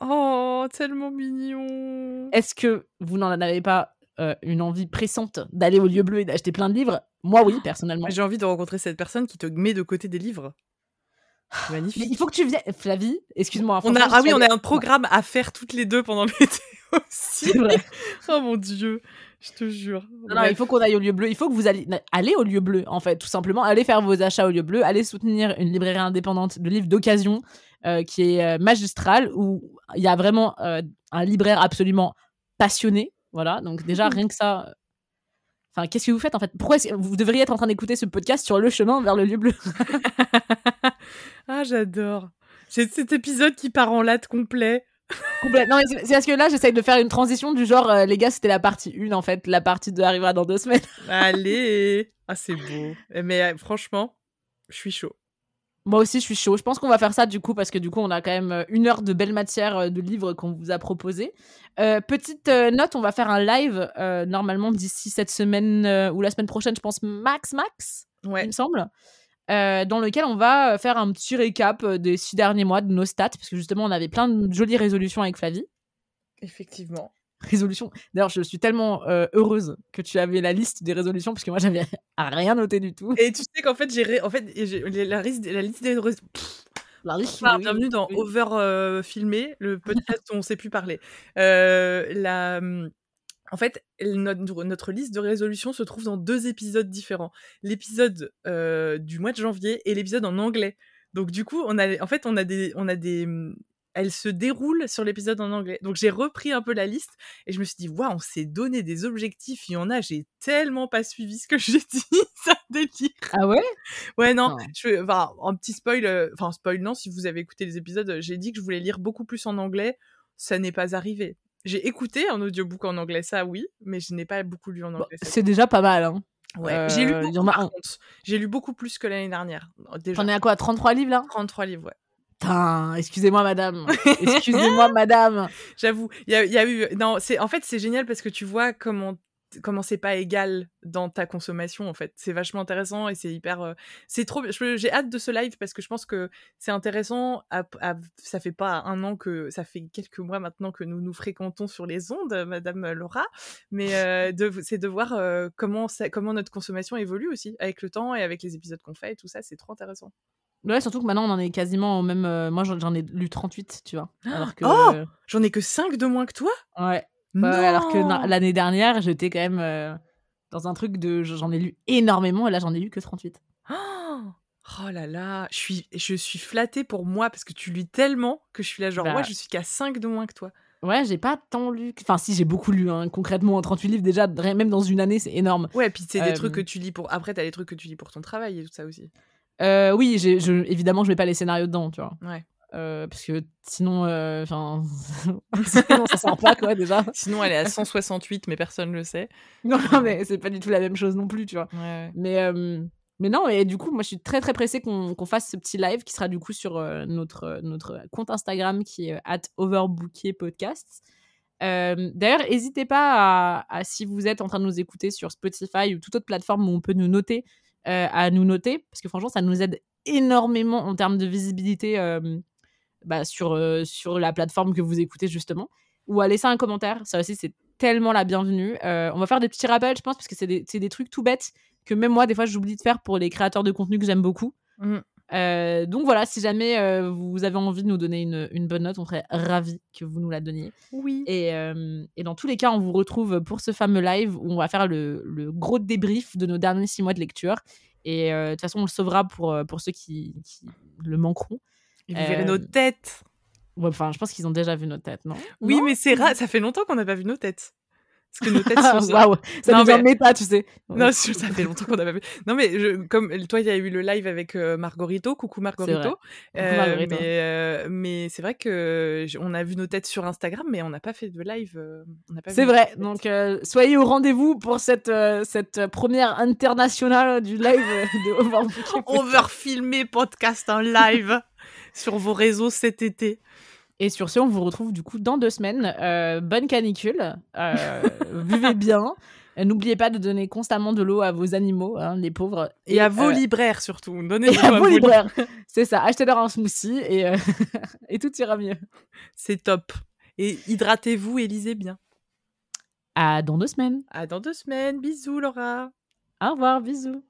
Oh, tellement mignon. Est-ce que vous n'en avez pas euh, une envie pressante d'aller au Lieu Bleu et d'acheter plein de livres? Moi, oui, personnellement. J'ai envie de rencontrer cette personne qui te met de côté des livres. Mais magnifique. il faut que tu viennes. Flavie, excuse-moi. On a, ah oui, on a un programme à faire toutes les deux pendant l'été aussi. C'est vrai. oh mon dieu, je te jure. Non, non, il faut qu'on aille au lieu bleu. Il faut que vous alliez allez au lieu bleu, en fait, tout simplement. Allez faire vos achats au lieu bleu. Allez soutenir une librairie indépendante de livres d'occasion euh, qui est euh, magistrale, où il y a vraiment euh, un libraire absolument passionné. Voilà, donc déjà, rien que ça. Enfin, qu'est-ce que vous faites en fait? Pourquoi est-ce que vous devriez être en train d'écouter ce podcast sur le chemin vers le lieu bleu? Ah, j'adore. J'ai cet épisode qui part en latte complet. Mais c'est parce que là, j'essaye de faire une transition du genre, euh, les gars, c'était la partie 1 en fait. La partie 2 arrivera dans deux semaines. Allez Ah, c'est beau. Mais euh, franchement, je suis chaud. Moi aussi, je suis chaud. Je pense qu'on va faire ça du coup parce que du coup, on a quand même euh, une heure de belle matière de livres qu'on vous a proposé. Euh, petite note, on va faire un live normalement d'ici cette semaine ou la semaine prochaine, je pense max max, il Ouais. me semble, euh, dans lequel on va euh, faire un petit récap euh, des six derniers mois de nos stats parce que justement, on avait plein de jolies résolutions avec Flavie. Effectivement. Résolutions. D'ailleurs, je suis tellement euh, heureuse que tu avais la liste des résolutions parce que moi, j'avais rien noté du tout. Et tu sais qu'en fait, j'ai ré- en fait, la, liste- la liste des rés- La liste, Bonsoir, oui, bienvenue dans. Over euh, Filmé, le podcast où on sait plus parler. La, hum, en fait, notre, notre liste de résolutions se trouve dans deux épisodes différents. L'épisode euh, du mois de janvier et l'épisode en anglais. Donc du coup, on a, en fait, on a des, on a des, hum, elle se déroule sur l'épisode en anglais. Donc j'ai repris un peu la liste et je me suis dit, waouh, on s'est donné des objectifs. Il y en a, j'ai tellement pas suivi ce que j'ai dit, ça délire. Ah ouais? Ouais, non, Ah. je enfin, un petit spoil, euh, enfin, spoil, non, si vous avez écouté les épisodes, j'ai dit que je voulais lire beaucoup plus en anglais. Ça n'est pas arrivé. J'ai écouté un audiobook en anglais, ça oui, mais je n'ai pas beaucoup lu en Bon, anglais. C'est déjà pas mal. Hein. Ouais. J'ai lu euh, beaucoup, y en a. J'ai lu beaucoup plus que l'année dernière. Déjà. T'en es à quoi 33 livres là? 33 livres, ouais. Putain, excusez-moi madame. Excusez-moi madame. J'avoue, il y y a eu. Non, c'est en fait c'est génial parce que tu vois comment comment c'est pas égal dans ta consommation en fait. C'est vachement intéressant et c'est hyper. euh, c'est trop. J'ai hâte de ce live parce que je pense que c'est intéressant. À, à- ça fait pas un an que ça fait quelques mois maintenant que nous nous fréquentons sur les ondes, Madame Laura. Mais euh, de- c'est de voir euh, comment ça, comment notre consommation évolue aussi avec le temps et avec les épisodes qu'on fait et tout ça. C'est trop intéressant. Ouais, surtout que maintenant on en est quasiment au même. euh, moi j'en ai lu 38, tu vois. Alors que. Oh euh, J'en ai que 5 de moins que toi? ouais. Ouais, alors que l'année dernière j'étais quand même euh, dans un truc de. J'en ai lu énormément et là j'en ai lu que 38. Oh, oh là là, je suis, je suis flattée pour moi parce que tu lis tellement que je suis là genre, Bah. moi je suis qu'à 5 de moins que toi. Ouais, j'ai pas tant lu. Enfin, si j'ai beaucoup lu, hein. concrètement, 38 livres déjà, même dans une année, c'est énorme. Ouais, puis c'est des Euh, trucs que tu lis pour. Après, t'as les trucs que tu lis pour ton travail et tout ça aussi. Euh, oui, je, évidemment, je mets pas les scénarios dedans, tu vois. Ouais. Euh, parce que sinon, euh, enfin, sinon ça pas quoi déjà. Sinon, elle est à 168, mais personne le sait. Non, non, mais c'est pas du tout la même chose non plus, tu vois. Ouais. Mais, euh, mais non, et du coup, moi je suis très très pressée qu'on fasse ce petit live qui sera du coup sur euh, notre, euh, notre compte Instagram qui est. Euh, D'ailleurs, n'hésitez pas à, à, si vous êtes en train de nous écouter sur Spotify ou toute autre plateforme où on peut nous noter, euh, à nous noter, parce que franchement, ça nous aide énormément en termes de visibilité euh, bah, sur, euh, sur la plateforme que vous écoutez justement, ou à laisser un commentaire. Ça aussi, c'est tellement la bienvenue. Euh, on va faire des petits rappels, je pense, parce que c'est des, des, trucs tout bêtes que même moi, des fois, j'oublie de faire pour les créateurs de contenu que j'aime beaucoup. Mm. Euh, donc voilà, si jamais euh, vous avez envie de nous donner une, une, bonne note, on serait ravis que vous nous la donniez. Oui. Et, euh, et, dans tous les cas, on vous retrouve pour ce fameux live où on va faire le, le gros débrief de nos derniers six mois de lecture. Et de toute façon, on le sauvera pour, pour ceux qui, qui le manqueront. Et vous verrez nos têtes. Ouais, enfin, je pense qu'ils ont déjà vu nos têtes, non? Oui, non mais c'est? rare. Ça fait longtemps qu'on n'a pas vu nos têtes. Parce que nos têtes sont Waouh, ça en mais- pas, tu sais. Non, ça fait longtemps qu'on a pas fait. Non, mais je, comme toi, il y a eu le live avec euh, Margorito. Coucou Margorito. vrai. Euh, Margorito. Mais, euh, mais c'est vrai que j- on a vu nos têtes sur Instagram, mais on n'a pas fait de live. euh, n'a vu C'est vrai. Donc, euh, soyez au rendez-vous pour cette, euh, cette première internationale du live euh, de. Overfilmé podcast en live sur vos réseaux cet été. Et sur ce, on vous retrouve du coup dans deux semaines. Euh, bonne canicule. Euh, buvez bien. Euh, N'oubliez pas de donner constamment de l'eau à vos animaux, hein, les pauvres. Et, à vos euh, libraires surtout. et Donnez-le à vos libraires. C'est ça. Achetez-leur un smoothie et, et tout ira mieux. C'est top. Et hydratez-vous et lisez bien. À dans deux semaines. À dans deux semaines. Bisous Laura. Au revoir. Bisous.